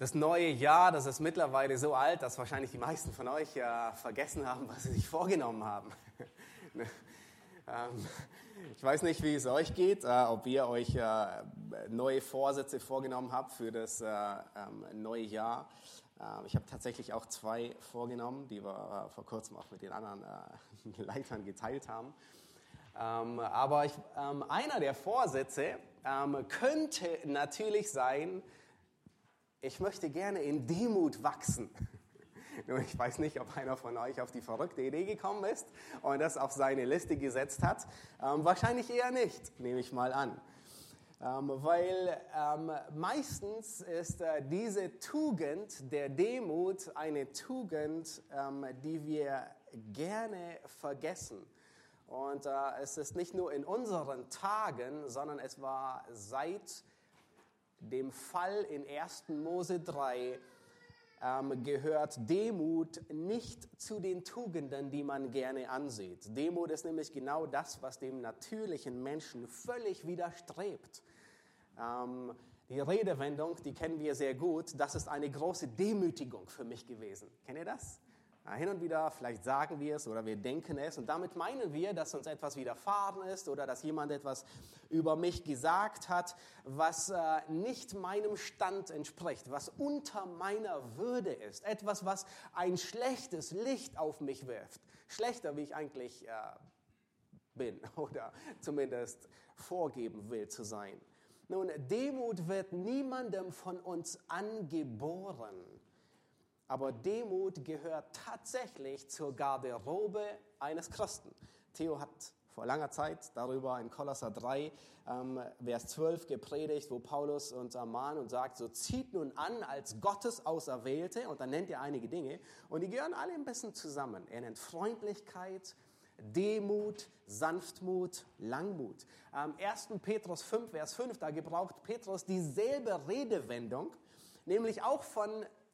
Das neue Jahr, das ist mittlerweile so alt, dass wahrscheinlich die meisten von euch äh, vergessen haben, was sie sich vorgenommen haben. ähm, ich weiß nicht, wie es euch geht, äh, ob ihr euch äh, neue Vorsätze vorgenommen habt für das äh, ähm, neue Jahr. Ähm, ich habe tatsächlich auch zwei vorgenommen, die wir vor kurzem auch mit den anderen Leitern geteilt haben. Aber einer der Vorsätze könnte natürlich sein, ich möchte gerne in Demut wachsen. Nur ich weiß nicht, ob einer von euch auf die verrückte Idee gekommen ist und das auf seine Liste gesetzt hat. Ähm, wahrscheinlich eher nicht, nehme ich mal an. Ähm, weil ähm, meistens ist äh, diese Tugend der Demut eine Tugend, ähm, die wir gerne vergessen. Und äh, es ist nicht nur in unseren Tagen, sondern es war seit dem Fall in 1. Mose 3 ähm, gehört Demut nicht zu den Tugenden, die man gerne ansieht. Demut ist nämlich genau das, was dem natürlichen Menschen völlig widerstrebt. Ähm, die Redewendung, die kennen wir sehr gut, das ist eine große Demütigung für mich gewesen. Kennt ihr das? Hin und wieder, vielleicht sagen wir es oder wir denken es und damit meinen wir, dass uns etwas widerfahren ist oder dass jemand etwas über mich gesagt hat, was äh, nicht meinem Stand entspricht, was unter meiner Würde ist, etwas, was ein schlechtes Licht auf mich wirft, schlechter, wie ich eigentlich äh, bin oder zumindest vorgeben will zu sein. Nun, Demut wird niemandem von uns angeboren. Aber Demut gehört tatsächlich zur Garderobe eines Christen. Theo hat vor langer Zeit darüber in Kolosser 3, ähm, Vers 12 gepredigt, wo Paulus uns ermahnt und sagt, so zieht nun an als Gottes Auserwählte, und dann nennt er einige Dinge, und die gehören alle ein bisschen zusammen. Er nennt Freundlichkeit, Demut, Sanftmut, Langmut. Ähm, 1. Petrus 5, Vers 5, da gebraucht Petrus dieselbe Redewendung, nämlich auch von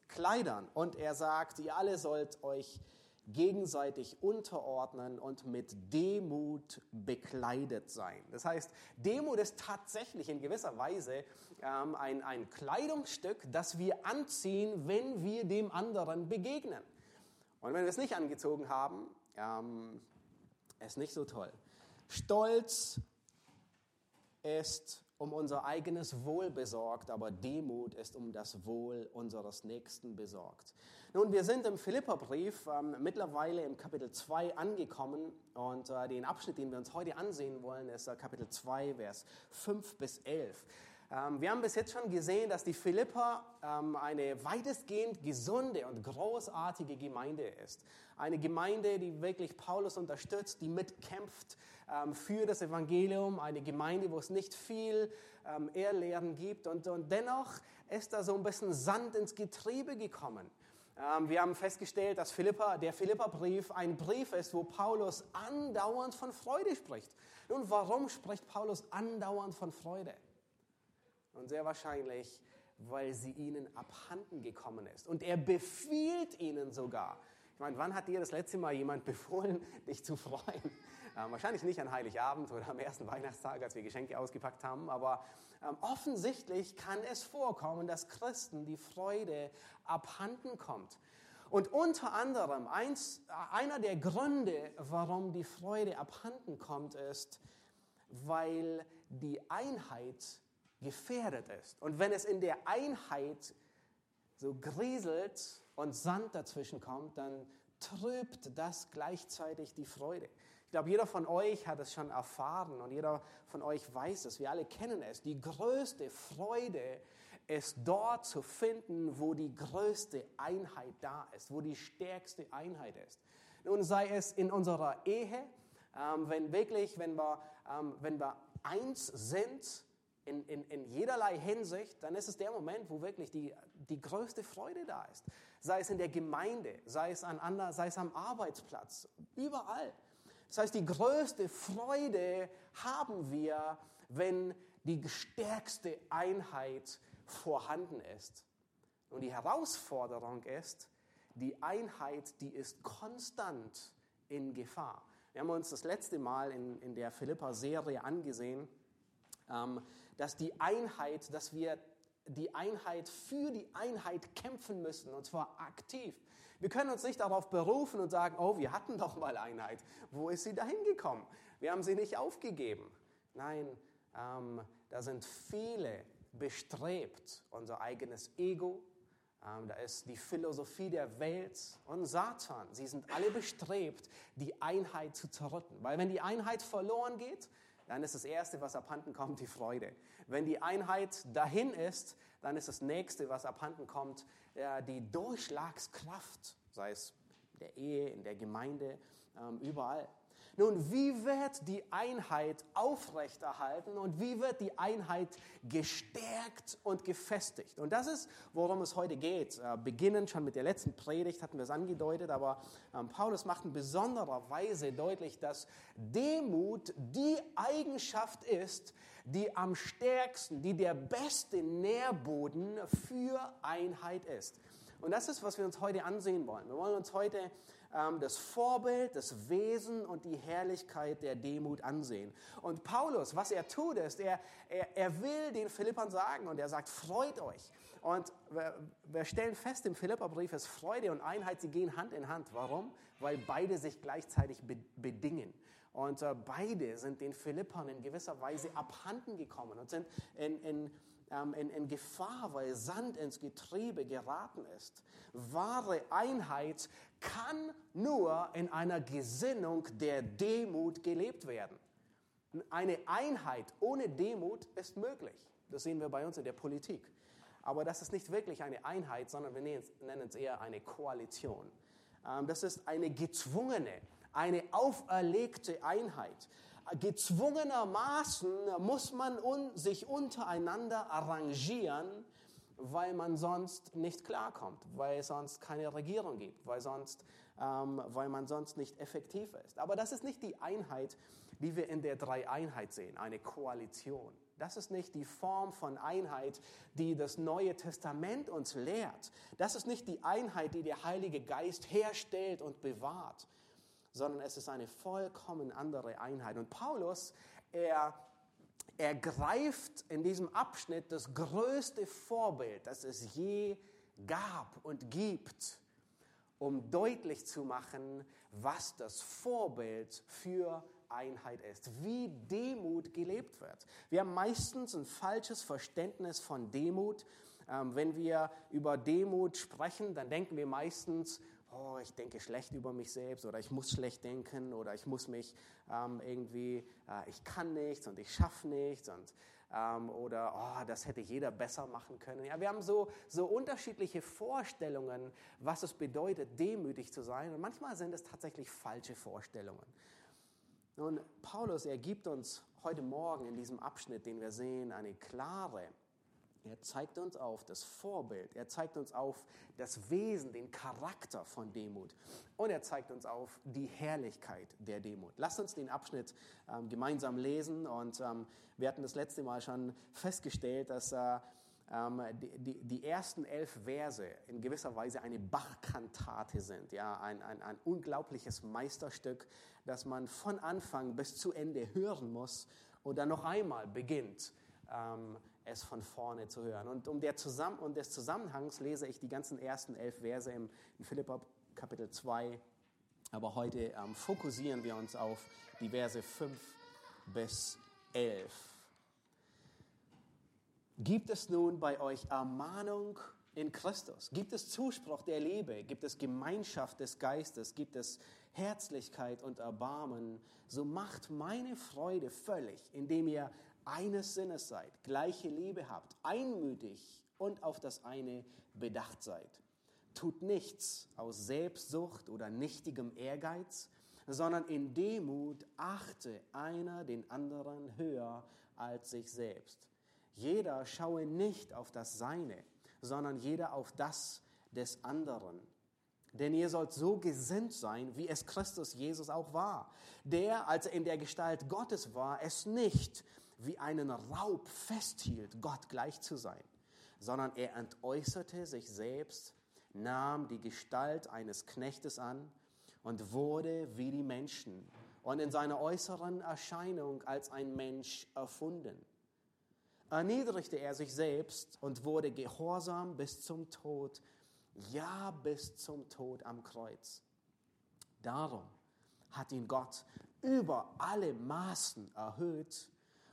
Kleidern. Und er sagt, ihr alle sollt euch gegenseitig unterordnen und mit Demut bekleidet sein. Das heißt, Demut ist tatsächlich in gewisser Weise ähm, ein, ein Kleidungsstück, das wir anziehen, wenn wir dem anderen begegnen. Und wenn wir es nicht angezogen haben, ähm, ist nicht so toll. Stolz ist um unser eigenes Wohl besorgt, aber Demut ist um das Wohl unseres Nächsten besorgt. Nun, wir sind im Philipperbrief ähm, mittlerweile im Kapitel 2 angekommen und äh, den Abschnitt, den wir uns heute ansehen wollen, ist äh, Kapitel 2, Vers 5 bis 11. Ähm, wir haben bis jetzt schon gesehen, dass die Philippa ähm, eine weitestgehend gesunde und großartige Gemeinde ist. Eine Gemeinde, die wirklich Paulus unterstützt, die mitkämpft ähm, für das Evangelium. Eine Gemeinde, wo es nicht viel Ehrlehren gibt. Und, dennoch ist da so ein bisschen Sand ins Getriebe gekommen. Wir haben festgestellt, dass Philippa, der Philippa-Brief ein Brief ist, wo Paulus andauernd von Freude spricht. Nun, warum spricht Paulus andauernd von Freude? Und sehr wahrscheinlich, weil sie ihnen abhanden gekommen ist. Und er befiehlt ihnen sogar. Ich meine, wann hat dir das letzte Mal jemand befohlen, dich zu freuen? Äh, wahrscheinlich nicht an Heiligabend oder am ersten Weihnachtstag, als wir Geschenke ausgepackt haben, aber ähm, offensichtlich kann es vorkommen, dass Christen die Freude abhanden kommt. Und unter anderem, eins, einer der Gründe, warum die Freude abhanden kommt, ist, weil die Einheit gefährdet ist. Und wenn es in der Einheit so grieselt und Sand dazwischen kommt, dann trübt das gleichzeitig die Freude. Ich glaube, jeder von euch hat es schon erfahren und jeder von euch weiß es. Wir alle kennen es. Die größte Freude ist dort zu finden, wo die größte Einheit da ist, wo die stärkste Einheit ist. Nun sei es in unserer Ehe, ähm, wenn wirklich, wenn wir, ähm, wenn wir eins sind, in, in, in jederlei Hinsicht, dann ist es der Moment, wo wirklich die, die größte Freude da ist. Sei es in der Gemeinde, sei es, an ander, sei es am Arbeitsplatz, überall. Das heißt, die größte Freude haben wir, wenn die stärkste Einheit vorhanden ist. Und die Herausforderung ist, die Einheit, die ist konstant in Gefahr. Wir haben uns das letzte Mal in, in der Philippa-Serie angesehen, ähm, dass die Einheit, dass wir die Einheit, für die Einheit kämpfen müssen, und zwar aktiv. Wir können uns nicht darauf berufen und sagen, oh, wir hatten doch mal Einheit. Wo ist sie dahin gekommen? Wir haben sie nicht aufgegeben. Nein, ähm, da sind viele bestrebt, unser eigenes Ego, ähm, da ist die Philosophie der Welt und Satan. Sie sind alle bestrebt, die Einheit zu zerrütten. Weil wenn die Einheit verloren geht, dann ist das Erste, was abhanden kommt, die Freude. Wenn die Einheit dahin ist, dann ist das Nächste, was abhanden kommt, die Durchschlagskraft, sei es in der Ehe, in der Gemeinde, ähm, überall. Nun, wie wird die Einheit aufrechterhalten und wie wird die Einheit gestärkt und gefestigt? Und das ist, worum es heute geht. Äh, beginnend schon mit der letzten Predigt hatten wir es angedeutet, aber ähm, Paulus macht in besonderer Weise deutlich, dass Demut die Eigenschaft ist, die am stärksten, die der beste Nährboden für Einheit ist. Und das ist, was wir uns heute ansehen wollen. Wir wollen uns heute das Vorbild, das Wesen und die Herrlichkeit der Demut ansehen. Und Paulus, was er tut, ist, er, er, er will den Philippern sagen und er sagt, freut euch. Und wir, wir stellen fest im Philipperbrief ist Freude und Einheit, sie gehen Hand in Hand. Warum? Weil beide sich gleichzeitig bedingen. Und äh, beide sind den Philippern in gewisser Weise abhanden gekommen und sind in, in ähm, in, in Gefahr, weil Sand ins Getriebe geraten ist. Wahre Einheit kann nur in einer Gesinnung der Demut gelebt werden. Eine Einheit ohne Demut ist möglich. Das sehen wir bei uns in der Politik. Aber das ist nicht wirklich eine Einheit, sondern wir nennen es eher eine Koalition. Ähm, das ist eine gezwungene, eine auferlegte Einheit gezwungenermaßen muss man un sich untereinander arrangieren, weil man sonst nicht klarkommt, weil es sonst keine Regierung gibt, weil, sonst, ähm, weil man sonst nicht effektiv ist. Aber das ist nicht die Einheit, die wir in der Dreieinheit sehen, eine Koalition. Das ist nicht die Form von Einheit, die das Neue Testament uns lehrt. Das ist nicht die Einheit, die der Heilige Geist herstellt und bewahrt sondern es ist eine vollkommen andere Einheit. Und Paulus, er, er greift in diesem Abschnitt das größte Vorbild, das es je gab und gibt, um deutlich zu machen, was das Vorbild für Einheit ist, wie Demut gelebt wird. Wir haben meistens ein falsches Verständnis von Demut. Ähm, wenn wir über Demut sprechen, dann denken wir meistens, oh, ich denke schlecht über mich selbst oder ich muss schlecht denken oder ich muss mich ähm, irgendwie, äh, ich kann nichts und ich schaffe nichts und ähm, oder oh, das hätte jeder besser machen können. Ja, wir haben so, so unterschiedliche Vorstellungen, was es bedeutet, demütig zu sein und manchmal sind es tatsächlich falsche Vorstellungen. Nun, Paulus, er gibt uns heute Morgen in diesem Abschnitt, den wir sehen, eine klare er zeigt uns auf das Vorbild, er zeigt uns auf das Wesen, den Charakter von Demut. Und er zeigt uns auf die Herrlichkeit der Demut. Lasst uns den Abschnitt ähm, gemeinsam lesen. Und ähm, wir hatten das letzte Mal schon festgestellt, dass äh, ähm, die, die, die, ersten elf Verse in gewisser Weise eine Bachkantate sind, ja, ein, ein, ein unglaubliches Meisterstück, das man von Anfang bis zu Ende hören muss und dann noch einmal beginnt ähm, es von vorne zu hören. Und um, der Zusammen um des Zusammenhangs lese ich die ganzen ersten elf Verse im, in Philippa Kapitel 2. Aber heute ähm, fokussieren wir uns auf die Verse 5 bis 11. Gibt es nun bei euch Ermahnung in Christus? Gibt es Zuspruch der Liebe? Gibt es Gemeinschaft des Geistes? Gibt es Herzlichkeit und Erbarmen? So macht meine Freude völlig, indem ihr eines Sinnes seid, gleiche Liebe habt, einmütig und auf das eine bedacht seid. Tut nichts aus Selbstsucht oder nichtigem Ehrgeiz, sondern in Demut achte einer den anderen höher als sich selbst. Jeder schaue nicht auf das Seine, sondern jeder auf das des anderen. Denn ihr sollt so gesinnt sein, wie es Christus Jesus auch war, der, als er in der Gestalt Gottes war, es nicht wie einen Raub festhielt, Gott gleich zu sein, sondern er entäußerte sich selbst, nahm die Gestalt eines Knechtes an und wurde wie die Menschen und in seiner äußeren Erscheinung als ein Mensch erfunden. erniedrigte er sich selbst und wurde gehorsam bis zum Tod, ja bis zum Tod am Kreuz. Darum hat ihn Gott über alle Maßen erhöht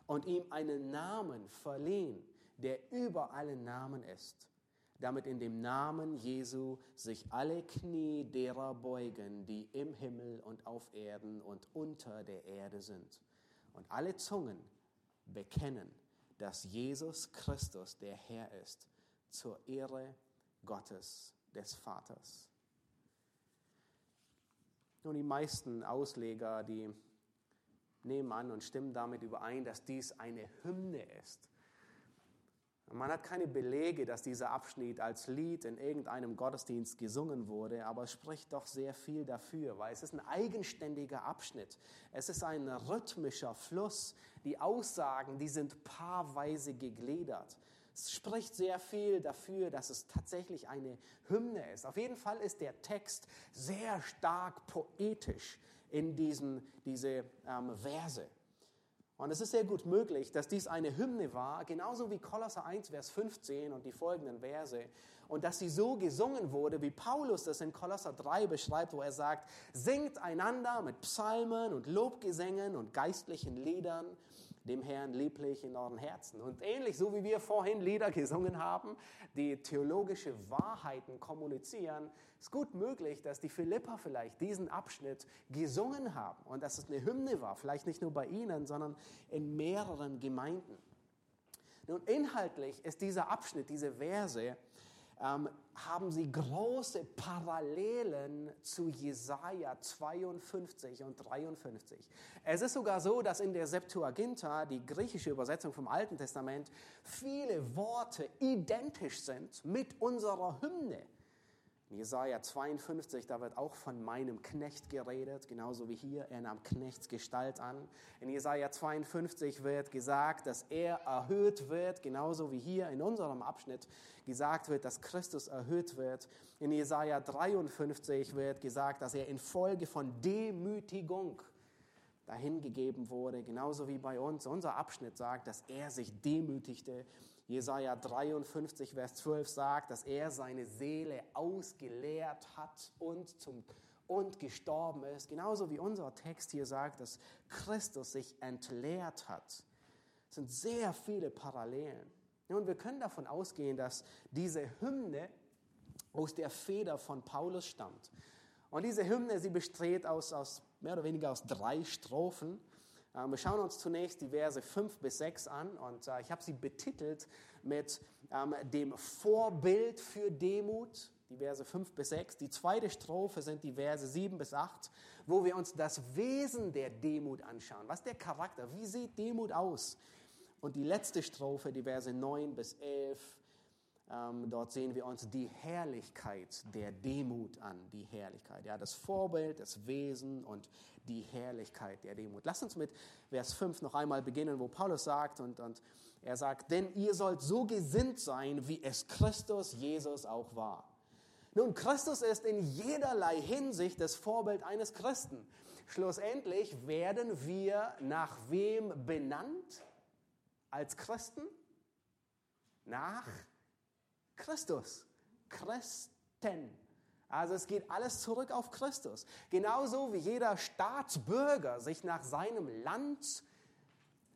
und ihm einen Namen verliehen, der über alle Namen ist, damit in dem Namen Jesu sich alle Knie derer beugen, die im Himmel und auf Erden und unter der Erde sind, und alle Zungen bekennen, dass Jesus Christus der Herr ist, zur Ehre Gottes des Vaters. Nun, die meisten Ausleger, die nehmen an und stimmen damit überein, dass dies eine Hymne ist. Man hat keine Belege, dass dieser Abschnitt als Lied in irgendeinem Gottesdienst gesungen wurde, aber es spricht doch sehr viel dafür, weil es ist ein eigenständiger Abschnitt. Es ist ein rhythmischer Fluss. Die Aussagen, die sind paarweise gegliedert. Es spricht sehr viel dafür, dass es tatsächlich eine Hymne ist. Auf jeden Fall ist der Text sehr stark poetisch in diesen diese ähm, Verse. Und es ist sehr gut möglich, dass dies eine Hymne war, genauso wie Kolosser 1, Vers 15 und die folgenden Verse. Und dass sie so gesungen wurde, wie Paulus das in Kolosser 3 beschreibt, wo er sagt, singt einander mit Psalmen und Lobgesängen und geistlichen Liedern dem Herrn lieblich in euren Herzen. Und ähnlich so wie wir vorhin Lieder gesungen haben, die theologische Wahrheiten kommunizieren, ist gut möglich, dass die Philipper vielleicht diesen Abschnitt gesungen haben und dass es eine Hymne war, vielleicht nicht nur bei ihnen, sondern in mehreren Gemeinden. Nun, inhaltlich ist dieser Abschnitt, diese Verse, ähm, haben sie große Parallelen zu Jesaja 52 und 53. Es ist sogar so, dass in der Septuaginta, die griechische Übersetzung vom Alten Testament, viele Worte identisch sind mit unserer Hymne. In Jesaja 52, da wird auch von meinem Knecht geredet, genauso wie hier. Er nahm Knechtsgestalt an. In Jesaja 52 wird gesagt, dass er erhöht wird, genauso wie hier in unserem Abschnitt gesagt wird, dass Christus erhöht wird. In Jesaja 53 wird gesagt, dass er infolge von Demütigung dahingegeben wurde, genauso wie bei uns. Unser Abschnitt sagt, dass er sich demütigte Jesaja 53, Vers 12 sagt, dass er seine Seele ausgeleert hat und, zum, und gestorben ist. Genauso wie unser Text hier sagt, dass Christus sich entleert hat. Es sind sehr viele Parallelen. Und wir können davon ausgehen, dass diese Hymne aus der Feder von Paulus stammt. Und diese Hymne, sie besteht aus, aus mehr oder weniger aus drei Strophen. Ähm, wir schauen uns zunächst die Verse 5 bis 6 an und äh, ich habe sie betitelt mit ähm, dem Vorbild für Demut, die Verse 5 bis 6. Die zweite Strophe sind die Verse 7 bis 8, wo wir uns das Wesen der Demut anschauen. Was ist der Charakter? Wie sieht Demut aus? Und die letzte Strophe, die Verse 9 bis 11, ähm, dort sehen wir uns die Herrlichkeit der Demut an, die Herrlichkeit, ja, das Vorbild, das Wesen und die Herrlichkeit der Demut. Lass uns mit Vers 5 noch einmal beginnen, wo Paulus sagt, und, und er sagt, denn ihr sollt so gesinnt sein, wie es Christus Jesus auch war. Nun, Christus ist in jederlei Hinsicht das Vorbild eines Christen. Schlussendlich werden wir nach wem benannt als Christen? Nach Christus. Christen. Also es geht alles zurück auf Christus. Genauso wie jeder Staatsbürger sich nach seinem Land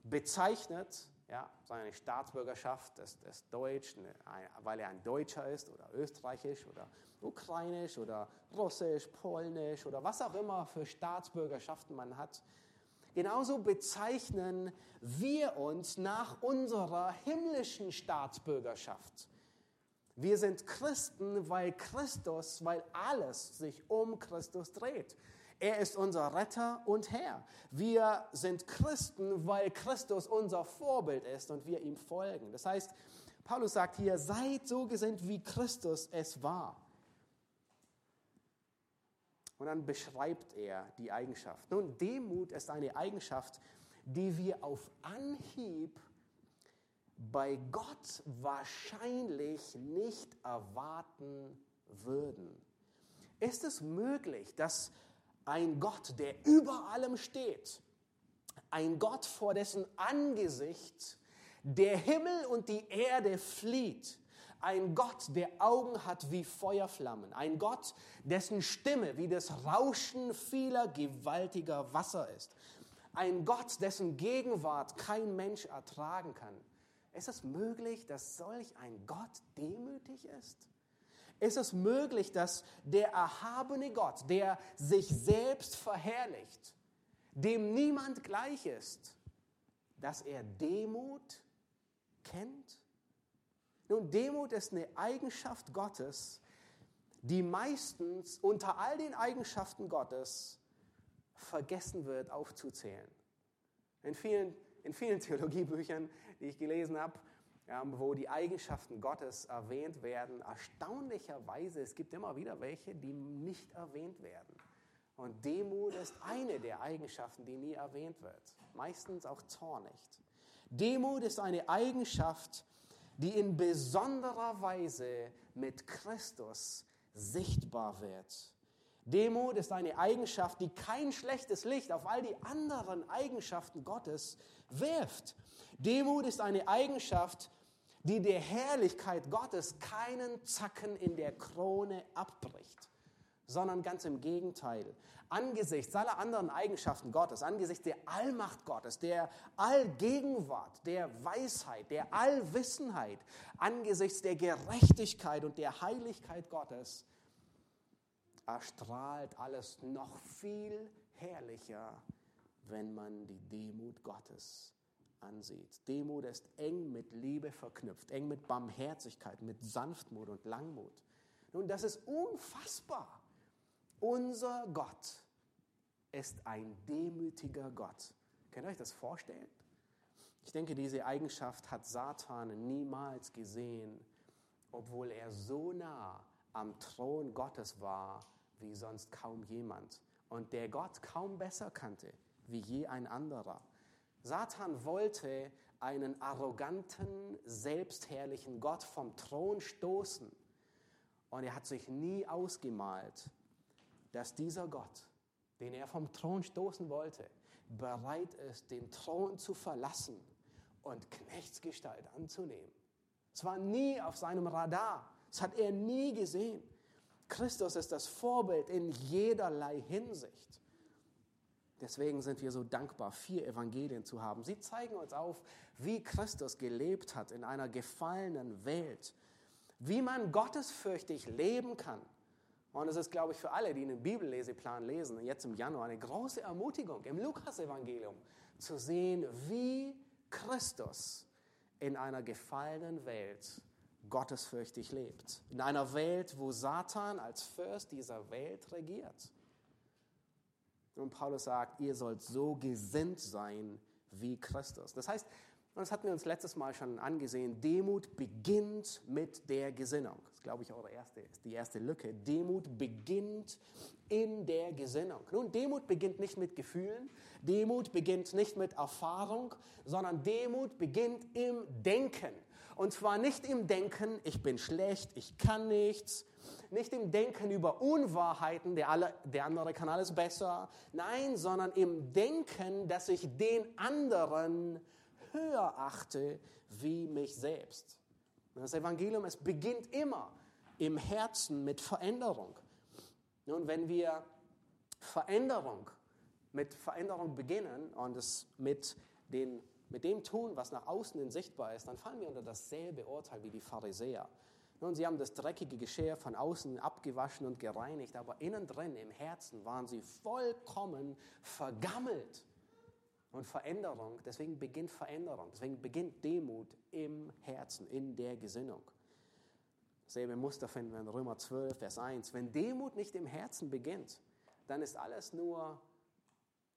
bezeichnet, ja, seine Staatsbürgerschaft ist, ist deutsch, ne, weil er ein Deutscher ist oder österreichisch oder ukrainisch oder russisch, polnisch oder was auch immer für Staatsbürgerschaften man hat. Genauso bezeichnen wir uns nach unserer himmlischen Staatsbürgerschaft. Wir sind Christen, weil Christus, weil alles sich um Christus dreht. Er ist unser Retter und Herr. Wir sind Christen, weil Christus unser Vorbild ist und wir ihm folgen. Das heißt, Paulus sagt hier, seid so gesinnt, wie Christus es war. Und dann beschreibt er die Eigenschaft. Nun, Demut ist eine Eigenschaft, die wir auf Anhieb bei Gott wahrscheinlich nicht erwarten würden. Ist es möglich, dass ein Gott, der über allem steht, ein Gott, vor dessen Angesicht der Himmel und die Erde flieht. Ein Gott, der Augen hat wie Feuerflammen. Ein Gott, dessen Stimme wie das Rauschen vieler gewaltiger Wasser ist. Ein Gott, dessen Gegenwart kein Mensch ertragen kann. Ist es möglich, dass solch ein Gott demütig ist? Ist es möglich, dass der erhabene Gott, der sich selbst verherrlicht, dem niemand gleich ist, dass er Demut kennt? Nun, Demut ist eine Eigenschaft Gottes, die meistens unter all den Eigenschaften Gottes vergessen wird aufzuzählen. In vielen, in vielen Theologiebüchern, die ich gelesen habe, wo die Eigenschaften Gottes erwähnt werden, erstaunlicherweise, es gibt immer wieder welche, die nicht erwähnt werden. Und Demut ist eine der Eigenschaften, die nie erwähnt wird. Meistens auch Zorn nicht. Demut ist eine Eigenschaft, die in besonderer Weise mit Christus sichtbar wird. Demut ist eine Eigenschaft, die kein schlechtes Licht auf all die anderen Eigenschaften Gottes wirft. Demut ist eine Eigenschaft, die der Herrlichkeit Gottes keinen Zacken in der Krone abbricht sondern ganz im Gegenteil. Angesichts aller anderen Eigenschaften Gottes, angesichts der Allmacht Gottes, der Allgegenwart, der Weisheit, der Allwissenheit, angesichts der Gerechtigkeit und der Heiligkeit Gottes, erstrahlt alles noch viel herrlicher, wenn man die Demut Gottes ansieht. Demut ist eng mit Liebe verknüpft, eng mit Barmherzigkeit, mit Sanftmut und Langmut. Nun, das ist unfassbar. Unser Gott ist ein demütiger Gott. Könnt ihr euch das vorstellen? Ich denke, diese Eigenschaft hat Satan niemals gesehen, obwohl er so nah am Thron Gottes war wie sonst kaum jemand und der Gott kaum besser kannte wie je ein anderer. Satan wollte einen arroganten, selbstherrlichen Gott vom Thron stoßen und er hat sich nie ausgemalt, dass dieser Gott, den er vom Thron stoßen wollte, bereit ist, den Thron zu verlassen und Knechtsgestalt anzunehmen. Es war nie auf seinem Radar. Das hat er nie gesehen. Christus ist das Vorbild in jederlei Hinsicht. Deswegen sind wir so dankbar, vier Evangelien zu haben. Sie zeigen uns auf, wie Christus gelebt hat in einer gefallenen Welt, wie man gottesfürchtig leben kann und es ist, glaube ich, für alle, die einen Bibelleseplan lesen, jetzt im Januar eine große Ermutigung im Lukasevangelium zu sehen, wie Christus in einer gefallenen Welt gottesfürchtig lebt. In einer Welt, wo Satan als Fürst dieser Welt regiert. Und Paulus sagt, ihr sollt so gesinnt sein wie Christus. Das heißt, und das hatten wir uns letztes Mal schon angesehen. Demut beginnt mit der Gesinnung. Das ist, glaube ich, auch der erste, die erste Lücke. Demut beginnt in der Gesinnung. Nun, Demut beginnt nicht mit Gefühlen. Demut beginnt nicht mit Erfahrung, sondern Demut beginnt im Denken. Und zwar nicht im Denken, ich bin schlecht, ich kann nichts. Nicht im Denken über Unwahrheiten, der, alle, der andere kann alles besser. Nein, sondern im Denken, dass ich den anderen höher achte wie mich selbst. Das Evangelium, es beginnt immer im Herzen mit Veränderung. Nun, wenn wir Veränderung mit Veränderung beginnen und es mit, den, mit dem tun, was nach außen hin sichtbar ist, dann fallen wir unter dasselbe Urteil wie die Pharisäer. Nun, sie haben das dreckige Geschirr von außen abgewaschen und gereinigt, aber innen drin, im Herzen, waren sie vollkommen vergammelt und Veränderung, deswegen beginnt Veränderung, deswegen beginnt Demut im Herzen, in der Gesinnung. Dasselbe Muster finden wir in Römer 12, Vers 1. Wenn Demut nicht im Herzen beginnt, dann ist alles nur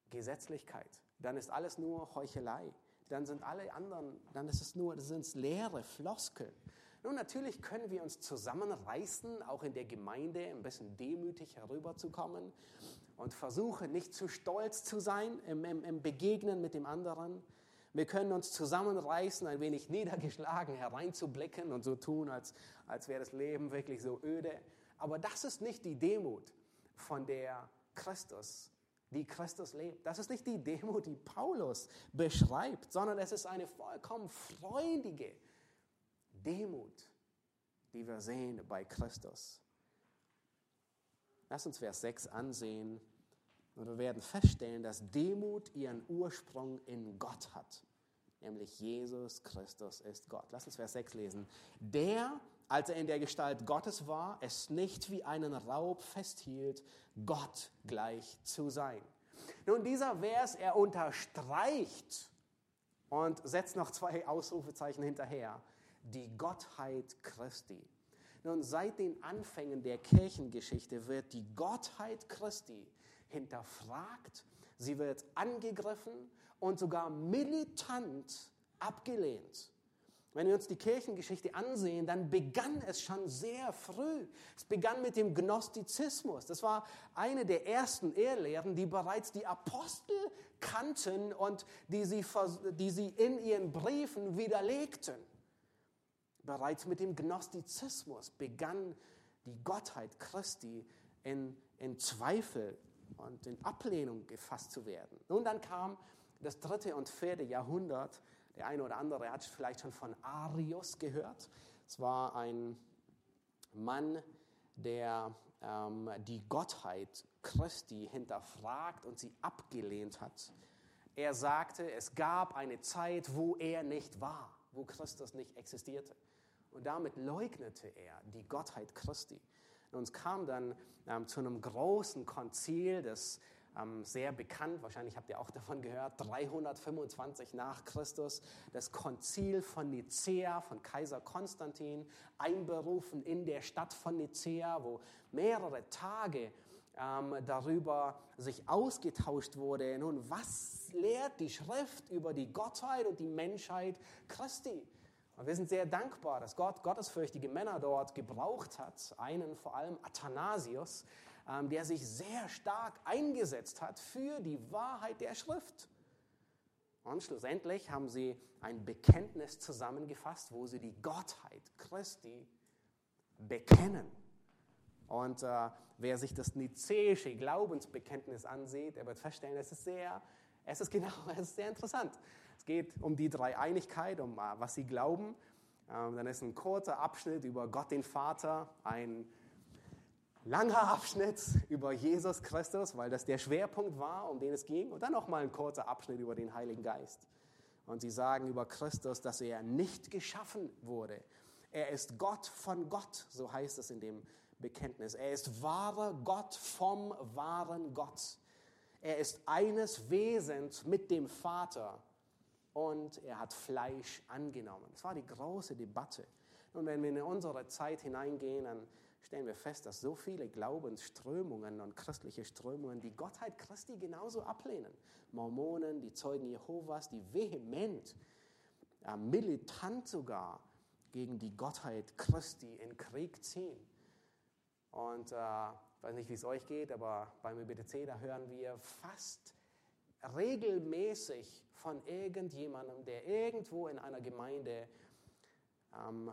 Gesetzlichkeit, dann ist alles nur Heuchelei, dann sind alle anderen, dann ist es nur, das sind leere Floskeln. Nun, natürlich können wir uns zusammenreißen, auch in der Gemeinde ein bisschen demütig herüberzukommen und versuchen nicht zu stolz zu sein im, im, im Begegnen mit dem anderen. Wir können uns zusammenreißen, ein wenig niedergeschlagen hereinzublicken und so tun, als, als wäre das Leben wirklich so öde. Aber das ist nicht die Demut, von der Christus die Christus lebt. Das ist nicht die Demut, die Paulus beschreibt, sondern es ist eine vollkommen freudige Demut, die wir sehen bei Christus. Lass uns Vers 6 ansehen und wir werden feststellen, dass Demut ihren Ursprung in Gott hat, nämlich Jesus Christus ist Gott. Lass uns Vers 6 lesen. Der, als er in der Gestalt Gottes war, es nicht wie einen Raub festhielt, Gott gleich zu sein. Nun, dieser Vers, er unterstreicht und setzt noch zwei Ausrufezeichen hinterher. Die Gottheit Christi. Nun, seit den Anfängen der Kirchengeschichte wird die Gottheit Christi hinterfragt, sie wird angegriffen und sogar militant abgelehnt. Wenn wir uns die Kirchengeschichte ansehen, dann begann es schon sehr früh. Es begann mit dem Gnostizismus. Das war eine der ersten Ehrlehren, die bereits die Apostel kannten und die sie, die sie in ihren Briefen widerlegten. Bereits mit dem Gnostizismus begann die Gottheit Christi in, in Zweifel und in Ablehnung gefasst zu werden. Nun dann kam das dritte und vierte Jahrhundert der eine oder andere hat vielleicht schon von Arius gehört. Es war ein Mann, der ähm, die Gottheit Christi hinterfragt und sie abgelehnt hat. Er sagte, es gab eine Zeit, wo er nicht war, wo Christus nicht existierte. Und damit leugnete er die Gottheit Christi. Und es kam dann ähm, zu einem großen Konzil des ähm, sehr bekannt, wahrscheinlich habt ihr auch davon gehört, 325 nach Christus, das Konzil von Nicea von Kaiser Konstantin, einberufen in der Stadt von Nicea, wo mehrere Tage ähm, darüber sich ausgetauscht wurde. Nun, was lehrt die Schrift über die Gottheit und die Menschheit Christi? Und wir sind sehr dankbar, dass Gott gottesfürchtige Männer dort gebraucht hat, einen vor allem Athanasius, der sich sehr stark eingesetzt hat für die Wahrheit der Schrift. Und schlussendlich haben sie ein Bekenntnis zusammengefasst, wo sie die Gottheit Christi bekennen. Und äh, wer sich das nizäische Glaubensbekenntnis ansieht, der wird feststellen, es ist sehr, es ist genau, es ist sehr interessant. Es geht um die Dreieinigkeit, um äh, was sie glauben. Ähm, dann ist ein kurzer Abschnitt über Gott den Vater, ein langer Abschnitt über Jesus Christus, weil das der Schwerpunkt war, um den es ging. Und dann nochmal ein kurzer Abschnitt über den Heiligen Geist. Und sie sagen über Christus, dass er nicht geschaffen wurde. Er ist Gott von Gott, so heißt es in dem Bekenntnis. Er ist wahrer Gott vom wahren Gott. Er ist eines Wesens mit dem Vater und er hat Fleisch angenommen. Das war die große Debatte. Und wenn wir in unsere Zeit hineingehen, dann stellen wir fest, dass so viele Glaubensströmungen und christliche Strömungen die Gottheit Christi genauso ablehnen. Mormonen, die Zeugen Jehovas, die vehement, äh, militant sogar gegen die Gottheit Christi in Krieg ziehen. Und äh, weiß nicht, wie es euch geht, aber beim EBTC, da hören wir fast regelmäßig von irgendjemandem, der irgendwo in einer Gemeinde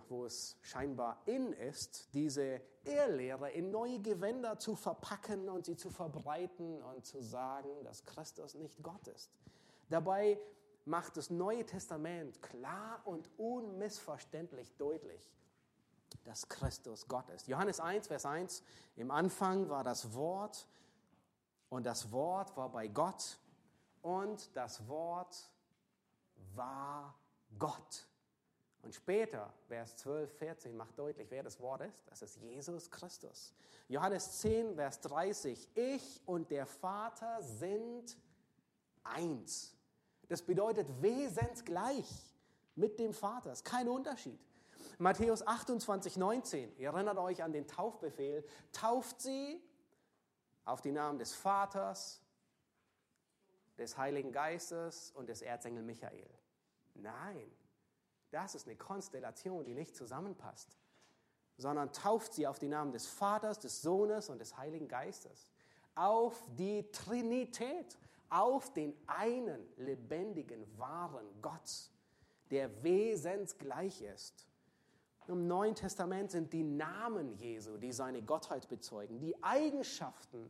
wo es scheinbar in ist, diese Irrlehre in neue Gewänder zu verpacken und sie zu verbreiten und zu sagen, dass Christus nicht Gott ist. Dabei macht das Neue Testament klar und unmissverständlich deutlich, dass Christus Gott ist. Johannes 1, Vers 1, im Anfang war das Wort und das Wort war bei Gott und das Wort war Gott. Und später, Vers 12, 14 macht deutlich, wer das Wort ist. Das ist Jesus Christus. Johannes 10, Vers 30. Ich und der Vater sind eins. Das bedeutet wesensgleich mit dem Vater. Es ist kein Unterschied. Matthäus 28, 19. Ihr erinnert euch an den Taufbefehl. Tauft sie auf die Namen des Vaters, des Heiligen Geistes und des Erzengel Michael. Nein, das ist eine Konstellation, die nicht zusammenpasst, sondern tauft sie auf die Namen des Vaters, des Sohnes und des Heiligen Geistes. Auf die Trinität, auf den einen lebendigen, wahren Gott, der wesensgleich ist. Im Neuen Testament sind die Namen Jesu, die seine Gottheit bezeugen, die Eigenschaften,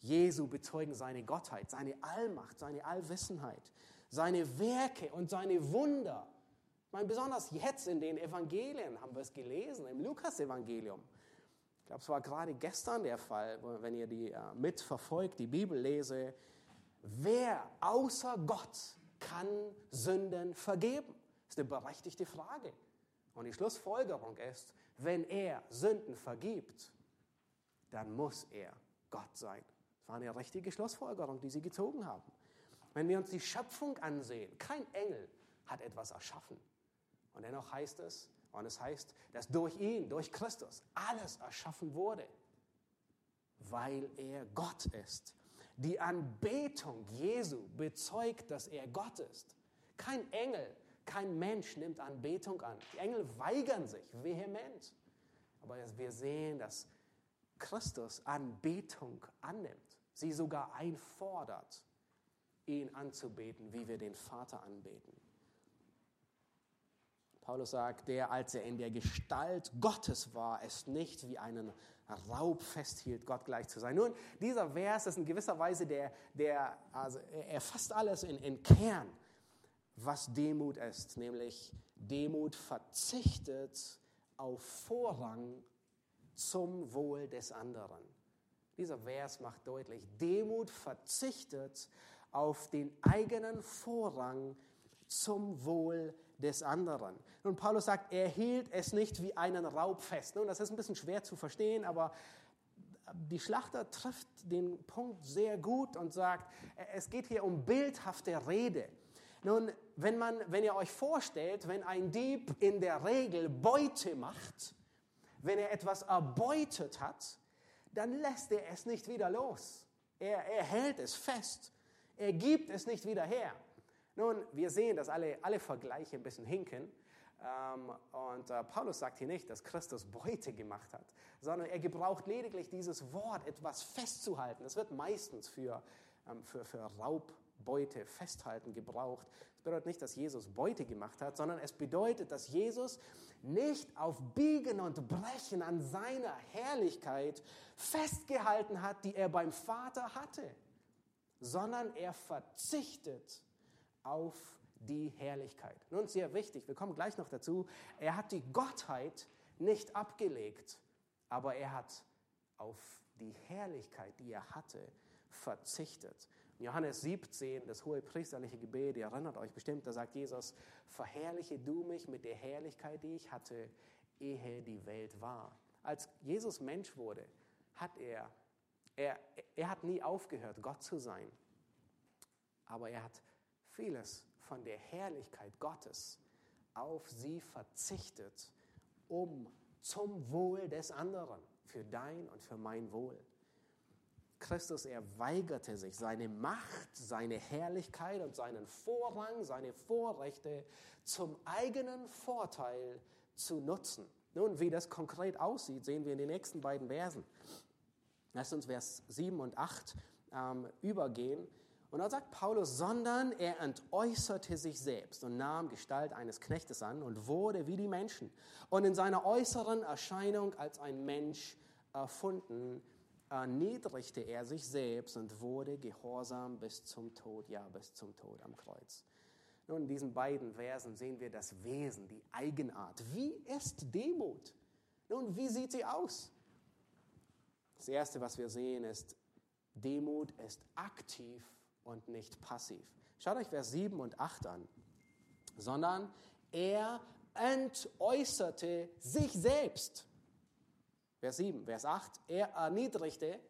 Jesu bezeugen seine Gottheit, seine Allmacht, seine Allwissenheit, seine Werke und seine Wunder. Ich meine, besonders jetzt in den Evangelien haben wir es gelesen, im Lukas-Evangelium. Ich glaube, es war gerade gestern der Fall, wenn ihr die äh, mitverfolgt, die Bibel lese. Wer außer Gott kann Sünden vergeben? Das ist eine berechtigte Frage. Und die Schlussfolgerung ist, wenn er Sünden vergibt, dann muss er Gott sein. Das war eine richtige Schlussfolgerung, die sie gezogen haben. Wenn wir uns die Schöpfung ansehen, kein Engel hat etwas erschaffen. Und dennoch heißt es, und es heißt, dass durch ihn, durch Christus, alles erschaffen wurde, weil er Gott ist. Die Anbetung Jesu bezeugt, dass er Gott ist. Kein Engel, kein Mensch nimmt Anbetung an. Die Engel weigern sich vehement. Aber wir sehen, dass Christus Anbetung annimmt, sie sogar einfordert, ihn anzubeten, wie wir den Vater anbeten. Paulus sagt, der, als er in der Gestalt Gottes war, es nicht wie einen Raub festhielt, Gott gleich zu sein. Nun, dieser Vers ist in gewisser Weise der, der also er fasst alles in, in Kern, was Demut ist, nämlich Demut verzichtet auf Vorrang zum Wohl des anderen. Dieser Vers macht deutlich, Demut verzichtet auf den eigenen Vorrang zum Wohl des anderen. Und Paulus sagt, er hielt es nicht wie einen Raub fest. Nun, das ist ein bisschen schwer zu verstehen, aber die Schlachter trifft den Punkt sehr gut und sagt, es geht hier um bildhafte Rede. Nun, wenn, man, wenn ihr euch vorstellt, wenn ein Dieb in der Regel Beute macht, wenn er etwas erbeutet hat, dann lässt er es nicht wieder los. Er, er hält es fest. Er gibt es nicht wieder her. Nun, wir sehen, dass alle, alle Vergleiche ein bisschen hinken. Ähm, und äh, Paulus sagt hier nicht, dass Christus Beute gemacht hat, sondern er gebraucht lediglich dieses Wort, etwas festzuhalten. Es wird meistens für, ähm, für, für Raubbeute festhalten gebraucht. Das bedeutet nicht, dass Jesus Beute gemacht hat, sondern es bedeutet, dass Jesus nicht auf Biegen und Brechen an seiner Herrlichkeit festgehalten hat, die er beim Vater hatte, sondern er verzichtet auf die Herrlichkeit. Nun sehr wichtig, wir kommen gleich noch dazu, er hat die Gottheit nicht abgelegt, aber er hat auf die Herrlichkeit, die er hatte, verzichtet. Johannes 17, das hohe priesterliche Gebet, ihr erinnert euch bestimmt, da sagt Jesus, verherrliche du mich mit der Herrlichkeit, die ich hatte, ehe die Welt war. Als Jesus Mensch wurde, hat er, er, er hat nie aufgehört, Gott zu sein. Aber er hat vieles von der Herrlichkeit Gottes auf sie verzichtet, um zum Wohl des anderen, für dein und für mein Wohl. Christus, er weigerte sich, seine Macht, seine Herrlichkeit und seinen Vorrang, seine Vorrechte zum eigenen Vorteil zu nutzen. Nun, wie das konkret aussieht, sehen wir in den nächsten beiden Versen. Lass uns Vers 7 und 8 ähm, übergehen. Und dann sagt Paulus, sondern er entäußerte sich selbst und nahm Gestalt eines Knechtes an und wurde wie die Menschen. Und in seiner äußeren Erscheinung als ein Mensch erfunden, erniedrigte er sich selbst und wurde gehorsam bis zum Tod, ja, bis zum Tod am Kreuz. Nun, in diesen beiden Versen sehen wir das Wesen, die Eigenart. Wie ist Demut? Nun, wie sieht sie aus? Das Erste, was wir sehen, ist, Demut ist aktiv und nicht passiv. Schaut euch Vers 7 und 8 an. Sondern er entäußerte sich selbst. Vers 7, Vers 8, er erniedrigte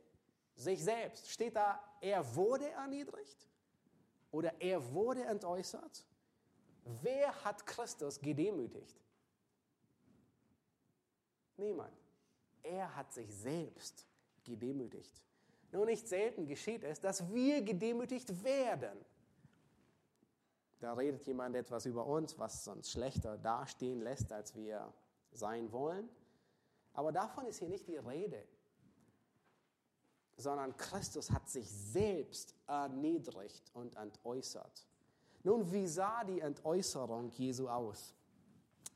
sich selbst. Steht da, er wurde erniedrigt? Oder er wurde entäußert? Wer hat Christus gedemütigt? Niemand. Er hat sich selbst gedemütigt. Nur nicht selten geschieht es, dass wir gedemütigt werden. Da redet jemand etwas über uns, was uns schlechter dastehen lässt, als wir sein wollen. Aber davon ist hier nicht die Rede, sondern Christus hat sich selbst erniedrigt und entäußert. Nun, wie sah die Entäußerung Jesu aus?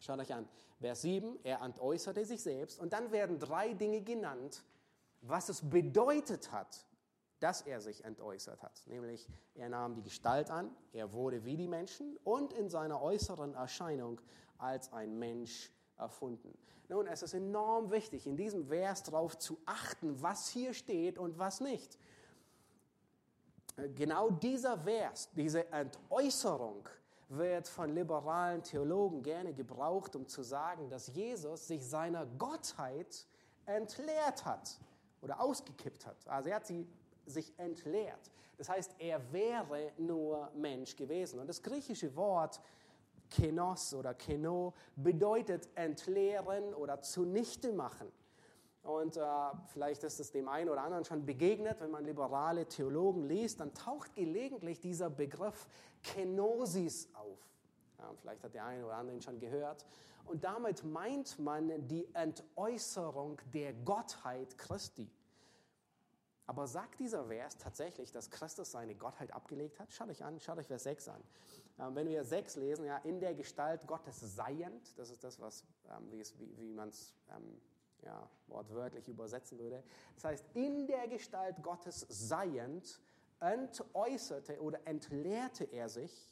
Schaut euch an, Vers 7, er entäußerte sich selbst und dann werden drei Dinge genannt, was es bedeutet hat, dass er sich entäußert hat. Nämlich, er nahm die Gestalt an, er wurde wie die Menschen und in seiner äußeren Erscheinung als ein Mensch erfunden. Nun, es ist enorm wichtig, in diesem Vers darauf zu achten, was hier steht und was nicht. Genau dieser Vers, diese Entäußerung, wird von liberalen Theologen gerne gebraucht, um zu sagen, dass Jesus sich seiner Gottheit entleert hat oder ausgekippt hat. Also er hat sie sich entleert. Das heißt, er wäre nur Mensch gewesen. Und das griechische Wort kenos oder keno bedeutet entleeren oder zunichte machen. Und äh, vielleicht ist es dem einen oder anderen schon begegnet, wenn man liberale Theologen liest, dann taucht gelegentlich dieser Begriff Kenosis auf. Ja, vielleicht hat der eine oder andere ihn schon gehört. Und damit meint man die Entäußerung der Gottheit Christi. Aber sagt dieser Vers tatsächlich, dass Christus seine Gottheit abgelegt hat? Schaut euch an, schaut euch Vers 6 an. Ähm, wenn wir 6 lesen, ja, in der Gestalt Gottes seiend, das ist das, was, ähm, wie, wie man es ähm, ja, wortwörtlich übersetzen würde. Das heißt, in der Gestalt Gottes seiend entäußerte oder entleerte er sich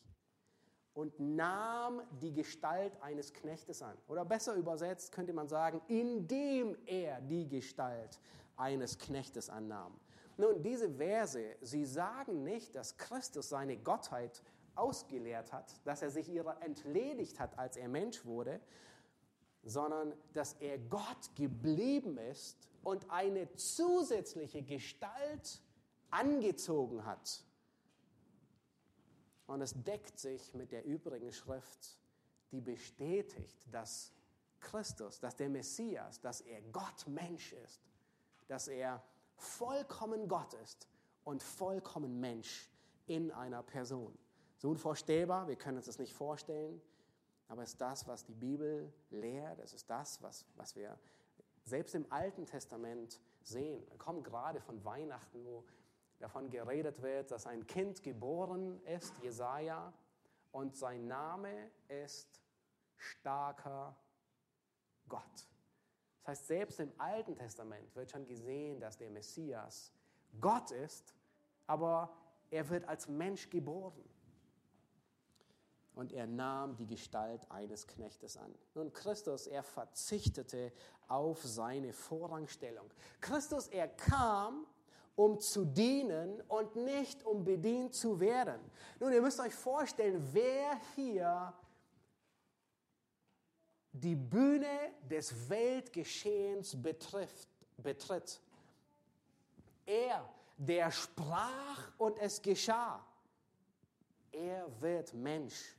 und nahm die Gestalt eines Knechtes an. Oder besser übersetzt könnte man sagen, indem er die Gestalt eines Knechtes annahm. Nun, diese Verse, sie sagen nicht, dass Christus seine Gottheit ausgeleert hat, dass er sich ihrer entledigt hat, als er Mensch wurde, sondern dass er Gott geblieben ist und eine zusätzliche Gestalt angezogen hat. Und es deckt sich mit der übrigen Schrift, die bestätigt, dass Christus, dass der Messias, dass er Gott Mensch ist, dass er vollkommen Gott ist und vollkommen Mensch in einer Person. So unvorstellbar, wir können uns das nicht vorstellen, aber es ist das, was die Bibel lehrt, es ist das, was, was wir selbst im Alten Testament sehen. Wir kommen gerade von Weihnachten, wo davon geredet wird, dass ein Kind geboren ist, Jesaja, und sein Name ist starker Gott. Das heißt, selbst im Alten Testament wird schon gesehen, dass der Messias Gott ist, aber er wird als Mensch geboren und er nahm die Gestalt eines Knechtes an. Nun, Christus, er verzichtete auf seine Vorrangstellung. Christus, er kam, um zu dienen und nicht um bedient zu werden. Nun, ihr müsst euch vorstellen, wer hier die Bühne des Weltgeschehens betrifft, betritt. Er, der sprach und es geschah. Er wird Mensch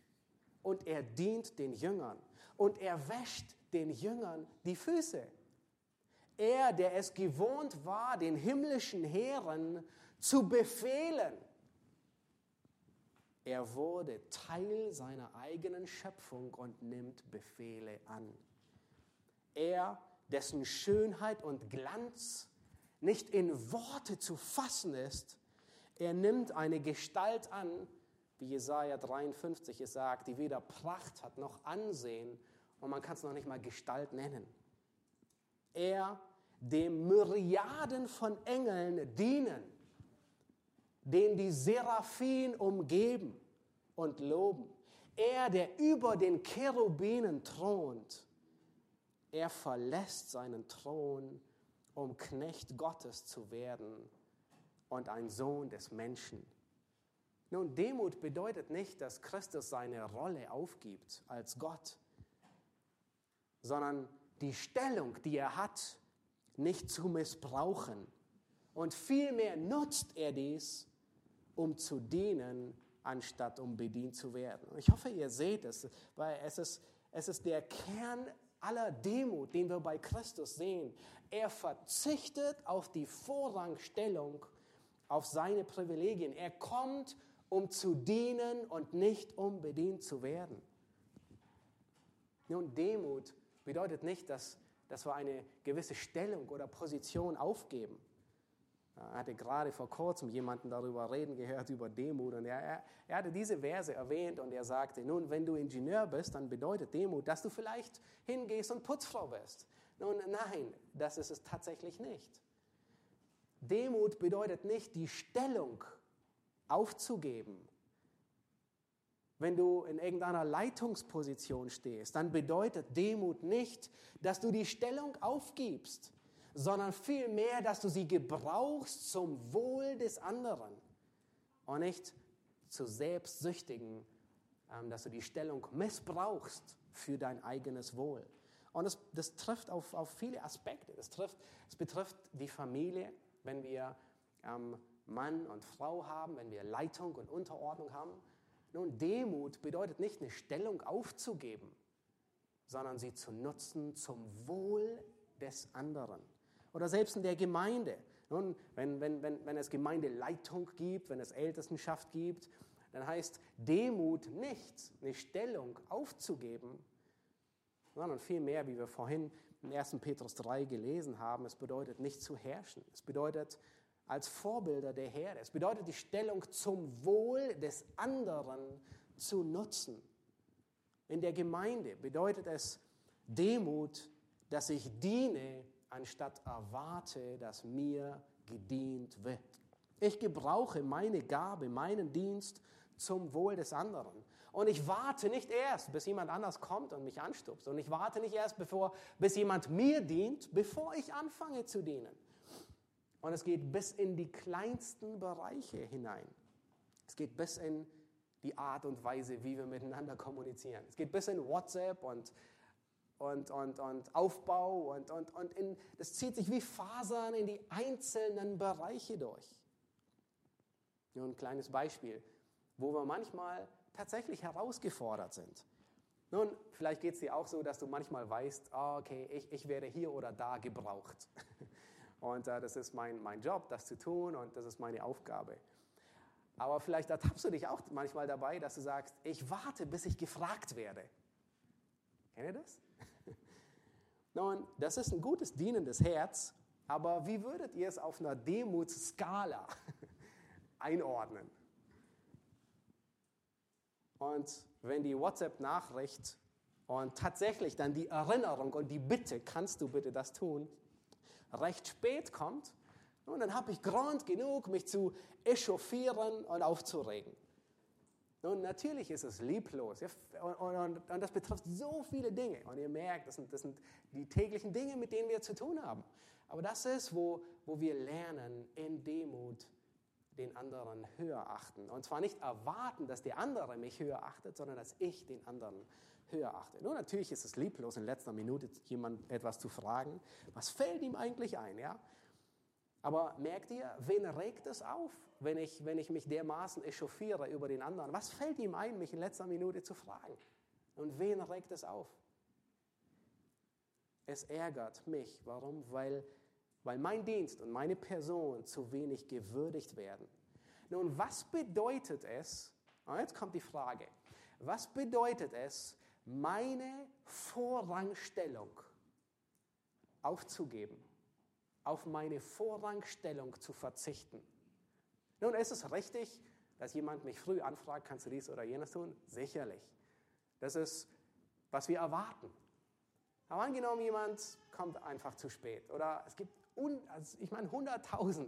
und er dient den Jüngern und er wäscht den Jüngern die Füße. Er, der es gewohnt war, den himmlischen Heeren zu befehlen, er wurde Teil seiner eigenen Schöpfung und nimmt Befehle an. Er, dessen Schönheit und Glanz nicht in Worte zu fassen ist, er nimmt eine Gestalt an, wie Jesaja 53 es sagt, die weder Pracht hat noch Ansehen und man kann es noch nicht mal Gestalt nennen. Er, dem Myriaden von Engeln dienen, den die Seraphim umgeben und loben. Er, der über den Cherubinen thront, er verlässt seinen Thron, um Knecht Gottes zu werden und ein Sohn des Menschen. Nun, Demut bedeutet nicht, dass Christus seine Rolle aufgibt als Gott, sondern die Stellung, die er hat, nicht zu missbrauchen. Und vielmehr nutzt er dies, um zu dienen, anstatt um bedient zu werden. Und ich hoffe, ihr seht es, weil es ist, es ist der Kern aller Demut, den wir bei Christus sehen. Er verzichtet auf die Vorrangstellung, auf seine Privilegien. Er kommt um zu dienen und nicht um bedient zu werden. Nun, Demut bedeutet nicht, dass, dass wir eine gewisse Stellung oder Position aufgeben. Ich hatte gerade vor kurzem jemanden darüber reden gehört, über Demut. Und er, er, er, hatte diese Verse erwähnt und er sagte, nun, wenn du Ingenieur bist, dann bedeutet Demut, dass du vielleicht hingehst und Putzfrau bist. Nun, nein, das ist es tatsächlich nicht. Demut bedeutet nicht, die Stellung aufzugeben. Wenn du in irgendeiner Leitungsposition stehst, dann bedeutet Demut nicht, dass du die Stellung aufgibst, sondern vielmehr, dass du sie gebrauchst zum Wohl des anderen und nicht zu selbstsüchtigen, ähm, dass du die Stellung missbrauchst für dein eigenes Wohl. Und das, das trifft auf, auf viele Aspekte. Das, das betrifft die Familie, wenn wir ähm, Mann und Frau haben, wenn wir Leitung und Unterordnung haben. Nun, Demut bedeutet nicht eine Stellung aufzugeben, sondern sie zu nutzen zum Wohl des anderen. Oder selbst in der Gemeinde. Nun, wenn, wenn, wenn, wenn es Gemeindeleitung gibt, wenn es Ältestenschaft gibt, dann heißt Demut nicht, eine Stellung aufzugeben, sondern vielmehr, wie wir vorhin in 1. Petrus 3 gelesen haben, es bedeutet nicht zu herrschen. Es bedeutet als Vorbilder der Herde. Es bedeutet die Stellung zum Wohl des anderen zu nutzen. In der Gemeinde bedeutet es Demut, dass ich diene, anstatt erwarte, dass mir gedient wird. Ich gebrauche meine Gabe, meinen Dienst zum Wohl des anderen. Und ich warte nicht erst, bis jemand anders kommt und mich anstupst. Und ich warte nicht erst, bevor, bis jemand mir dient, bevor ich anfange zu dienen. Und es geht bis in die kleinsten Bereiche hinein. Es geht bis in die Art und Weise, wie wir miteinander kommunizieren. Es geht bis in WhatsApp und, und, und, und Aufbau und, und, und in, das zieht sich wie Fasern in die einzelnen Bereiche durch. Nur ein kleines Beispiel, wo wir manchmal tatsächlich herausgefordert sind. Nun, vielleicht geht es dir auch so, dass du manchmal weißt, oh, okay, ich, ich werde hier oder da gebraucht. Und äh, das ist mein, mein Job, das zu tun und das ist meine Aufgabe. Aber vielleicht ertappst du dich auch manchmal dabei, dass du sagst, ich warte, bis ich gefragt werde. Kennt ihr das? Nun, das ist ein gutes, dienendes Herz, aber wie würdet ihr es auf einer Demutsskala einordnen? Und wenn die WhatsApp-Nachricht und tatsächlich dann die Erinnerung und die Bitte, kannst du bitte das tun, recht spät kommt, und dann habe ich Grund genug, mich zu echauffieren und aufzuregen. Nun, natürlich ist es lieblos. Und, und, und, das betrifft so viele Dinge. Und ihr merkt, das sind, das sind die täglichen Dinge, mit denen wir zu tun haben. Aber das ist, wo, wo wir lernen, in Demut den anderen höher achten. Und zwar nicht erwarten, dass der andere mich höher achtet, sondern dass ich den anderen höher achte. Nun, natürlich ist es lieblos, in letzter Minute jemand etwas zu fragen. Was fällt ihm eigentlich ein? Ja? Aber merkt ihr, wen regt es auf, wenn ich, wenn ich mich dermaßen echauffiere über den anderen? Was fällt ihm ein, mich in letzter Minute zu fragen? Und wen regt es auf? Es ärgert mich. Warum? Weil weil mein Dienst und meine Person zu wenig gewürdigt werden. Nun, was bedeutet es, und jetzt kommt die Frage, was bedeutet es, meine Vorrangstellung aufzugeben, auf meine Vorrangstellung zu verzichten? Nun, ist es richtig, dass jemand mich früh anfragt, kannst du dies oder jenes tun? Sicherlich. Das ist, was wir erwarten. Aber angenommen, jemand kommt einfach zu spät oder es gibt also ich meine 100.000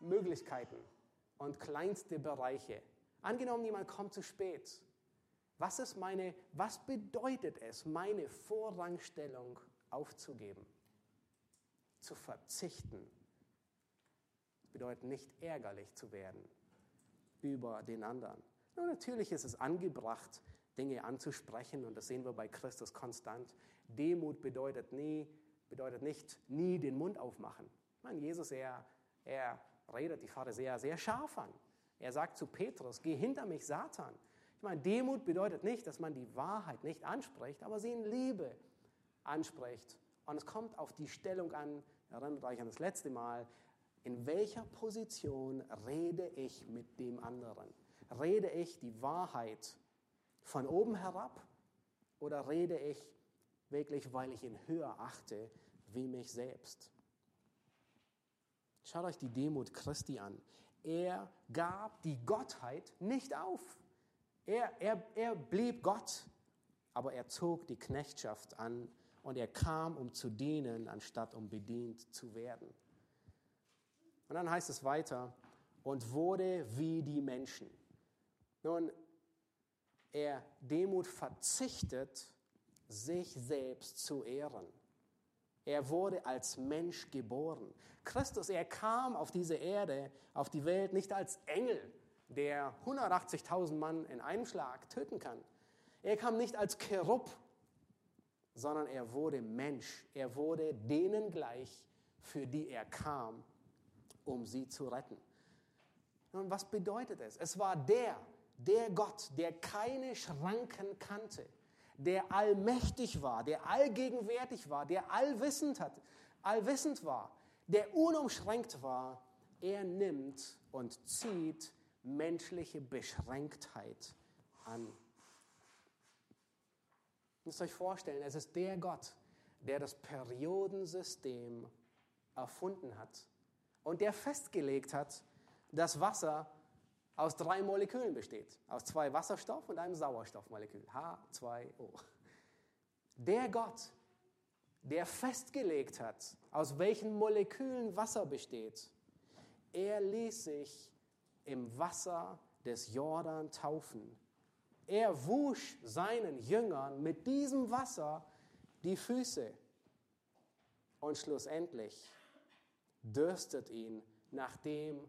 Möglichkeiten und kleinste Bereiche. Angenommen, jemand kommt zu spät. Was ist meine, was bedeutet es, meine Vorrangstellung aufzugeben? Zu verzichten. Das bedeutet nicht ärgerlich zu werden über den anderen. Nur natürlich ist es angebracht, Dinge anzusprechen und das sehen wir bei Christus konstant. Demut bedeutet nie, bedeutet nicht nie den Mund aufmachen. Ich meine, Jesus, er, er redet die Pharisäer sehr scharf an. Er sagt zu Petrus, geh hinter mich, Satan. Ich meine, Demut bedeutet nicht, dass man die Wahrheit nicht anspricht, aber sie in Liebe anspricht. Und es kommt auf die Stellung an, erinnert euch an das letzte Mal, in welcher Position rede ich mit dem anderen? Rede ich die Wahrheit von oben herab oder rede ich wirklich, weil ich ihn höher achte wie mich selbst. Schaut euch die Demut Christi an. Er gab die Gottheit nicht auf. Er, er, er blieb Gott, aber er zog die Knechtschaft an und er kam, um zu dienen, anstatt um bedient zu werden. Und dann heißt es weiter, und wurde wie die Menschen. Nun, er Demut verzichtet, sich selbst zu ehren. Er wurde als Mensch geboren. Christus, er kam auf diese Erde, auf die Welt, nicht als Engel, der 180.000 Mann in einem Schlag töten kann. Er kam nicht als Cherub, sondern er wurde Mensch. Er wurde denen gleich, für die er kam, um sie zu retten. Nun, was bedeutet es? Es war der, der Gott, der keine Schranken kannte, der allmächtig war, der allgegenwärtig war, der allwissend, hat, allwissend war, der unumschränkt war. Er nimmt und zieht menschliche Beschränktheit an. Ihr müsst euch vorstellen, es ist der Gott, der das Periodensystem erfunden hat und der festgelegt hat, dass Wasser aus drei Molekülen besteht. Aus zwei Wasserstoff und einem Sauerstoffmolekül. H2O. Der Gott, der festgelegt hat, aus welchen Molekülen Wasser besteht, er ließ sich im Wasser des Jordan taufen. Er wusch seinen Jüngern mit diesem Wasser die Füße. Und schlussendlich dürstet ihn nach dem,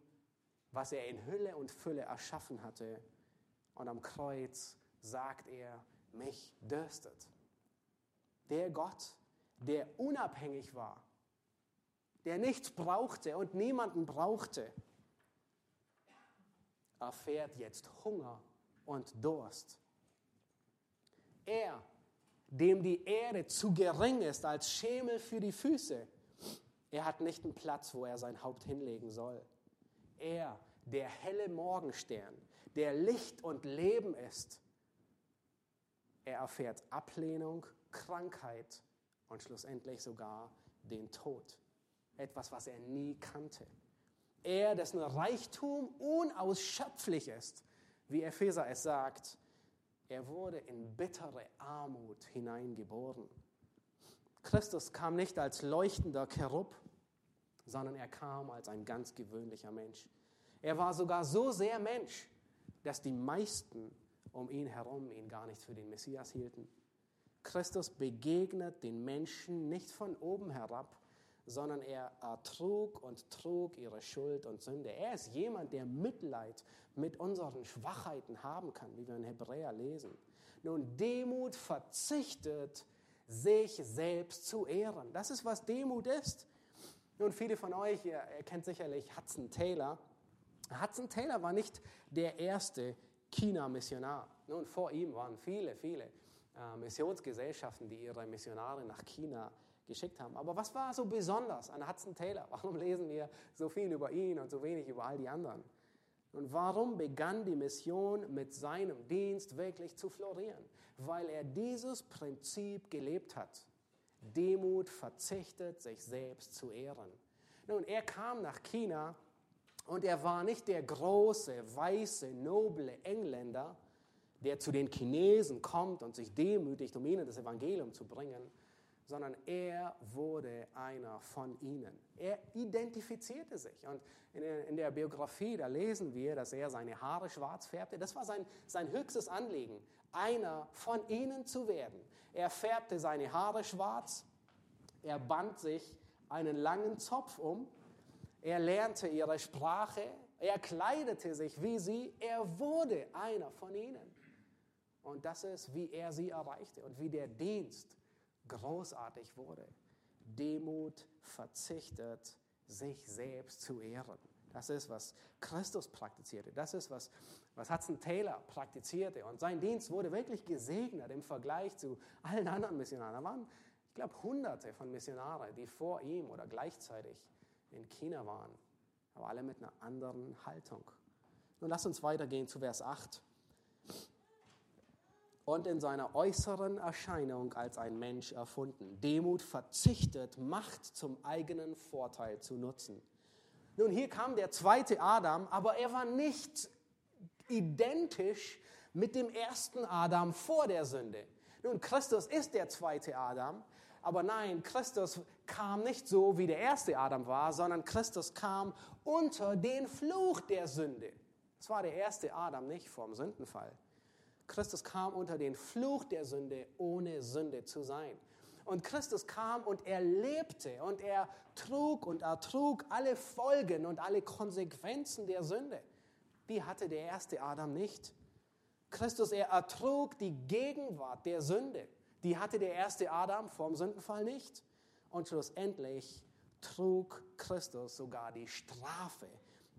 was er in Hülle und Fülle erschaffen hatte. Und am Kreuz sagt er, mich dürstet. Der Gott, der unabhängig war, der nichts brauchte und niemanden brauchte, erfährt jetzt Hunger und Durst. Er, dem die Erde zu gering ist als Schemel für die Füße, er hat nicht einen Platz, wo er sein Haupt hinlegen soll. Er, der helle Morgenstern, der Licht und Leben ist, er erfährt Ablehnung, Krankheit und schlussendlich sogar den Tod. Etwas, was er nie kannte. Er, dessen Reichtum unausschöpflich ist, wie Epheser es sagt, er wurde in bittere Armut hineingeboren. Christus kam nicht als leuchtender Cherub, sondern er kam als ein ganz gewöhnlicher Mensch. Er war sogar so sehr Mensch, dass die meisten um ihn herum ihn gar nicht für den Messias hielten. Christus begegnet den Menschen nicht von oben herab, sondern er ertrug und trug ihre Schuld und Sünde. Er ist jemand, der Mitleid mit unseren Schwachheiten haben kann, wie wir in Hebräer lesen. Nun, Demut verzichtet, sich selbst zu ehren. Das ist, was Demut ist. Nun, viele von euch, ihr, ihr kennt sicherlich Hudson Taylor. Hudson Taylor war nicht der erste China-Missionar. Nun, vor ihm waren viele, viele äh, Missionsgesellschaften, die ihre Missionare nach China geschickt haben. Aber was war so besonders an Hudson Taylor? Warum lesen wir so viel über ihn und so wenig über all die anderen? Und warum begann die Mission mit seinem Dienst wirklich zu florieren? Weil er dieses Prinzip gelebt hat. Demut verzichtet, sich selbst zu ehren. Nun, er kam nach China und er war nicht der große, weiße, noble Engländer, der zu den Chinesen kommt und sich demütigt, um ihnen das Evangelium zu bringen, sondern er wurde einer von ihnen. Er identifizierte sich. Und in der Biografie, da lesen wir, dass er seine Haare schwarz färbte. Das war sein, sein höchstes Anliegen, einer von ihnen zu werden. Er färbte seine Haare schwarz, er band sich einen langen Zopf um, er lernte ihre Sprache, er kleidete sich wie sie, er wurde einer von ihnen. Und das ist, wie er sie erreichte und wie der Dienst großartig wurde. Demut verzichtet, sich selbst zu ehren. Das ist, was Christus praktizierte. Das ist, was, was Hudson Taylor praktizierte. Und sein Dienst wurde wirklich gesegnet im Vergleich zu allen anderen Missionaren. Da waren, ich glaube, hunderte von Missionaren, die vor ihm oder gleichzeitig in China waren. Aber alle mit einer anderen Haltung. Nun lass uns weitergehen zu Vers 8. Und in seiner äußeren Erscheinung als ein Mensch erfunden. Demut verzichtet, Macht zum eigenen Vorteil zu nutzen nun, hier kam der zweite Adam, aber er war nicht identisch mit dem ersten Adam vor der Sünde. Nun, Christus ist der zweite Adam, aber nein, Christus kam nicht so, wie der erste Adam war, sondern Christus kam unter den Fluch der Sünde. Das war der erste Adam nicht vom Sündenfall. Christus kam unter den Fluch der Sünde, ohne Sünde zu sein. Und Christus kam und er lebte und er trug und ertrug alle Folgen und alle Konsequenzen der Sünde. Die hatte der erste Adam nicht. Christus, er ertrug die Gegenwart der Sünde. Die hatte der erste Adam vor dem Sündenfall nicht. Und schlussendlich trug Christus sogar die Strafe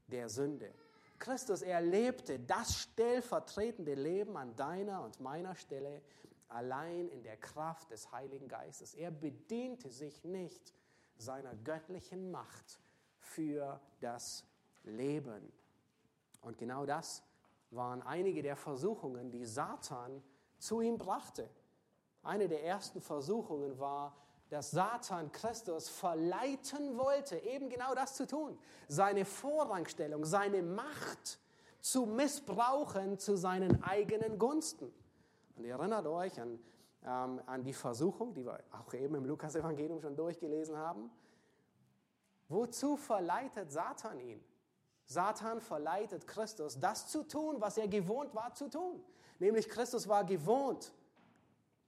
der Sünde. Christus erlebte das stellvertretende Leben an deiner und meiner Stelle allein in der Kraft des Heiligen Geistes. Er bediente sich nicht seiner göttlichen Macht für das Leben. Und genau das waren einige der Versuchungen, die Satan zu ihm brachte. Eine der ersten Versuchungen war, dass Satan Christus verleiten wollte, eben genau das zu tun, seine Vorrangstellung, seine Macht zu missbrauchen zu seinen eigenen Gunsten. Und ihr erinnert euch an, ähm, an die Versuchung, die wir auch eben im Lukas-Evangelium schon durchgelesen haben. Wozu verleitet Satan ihn? Satan verleitet Christus, das zu tun, was er gewohnt war zu tun. Nämlich Christus war gewohnt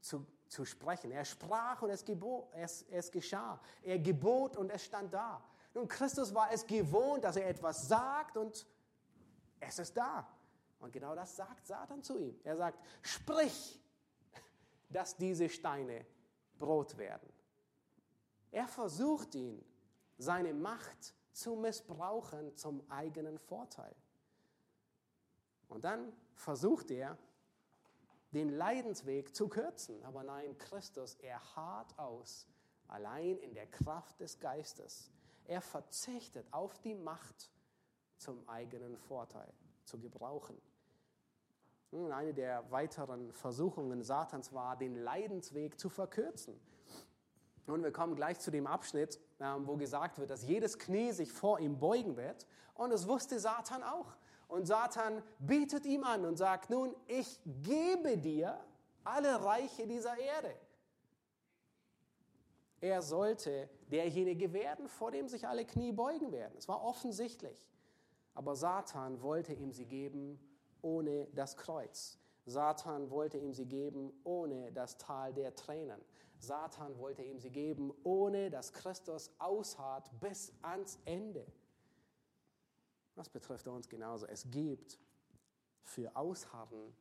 zu zu sprechen. Er sprach und es, gebot, es, es geschah. Er gebot und es stand da. Nun, Christus war es gewohnt, dass er etwas sagt und es ist da. Und genau das sagt Satan zu ihm. Er sagt, sprich, dass diese Steine Brot werden. Er versucht ihn, seine Macht zu missbrauchen zum eigenen Vorteil. Und dann versucht er, den Leidensweg zu kürzen. Aber nein, Christus, er hart aus, allein in der Kraft des Geistes. Er verzichtet auf die Macht zum eigenen Vorteil zu gebrauchen. Eine der weiteren Versuchungen Satans war, den Leidensweg zu verkürzen. Und wir kommen gleich zu dem Abschnitt, ähm, wo gesagt wird, dass jedes Knie sich vor ihm beugen wird. Und es wusste Satan auch. Und Satan bietet ihm an und sagt, nun, ich gebe dir alle Reiche dieser Erde. Er sollte derjenige werden, vor dem sich alle Knie beugen werden. Es war offensichtlich. Aber Satan wollte ihm sie geben ohne das Kreuz. Satan wollte ihm sie geben ohne das Tal der Tränen. Satan wollte ihm sie geben ohne dass Christus ausharrt bis ans Ende. Das betrifft uns genauso. Es gibt für Ausharren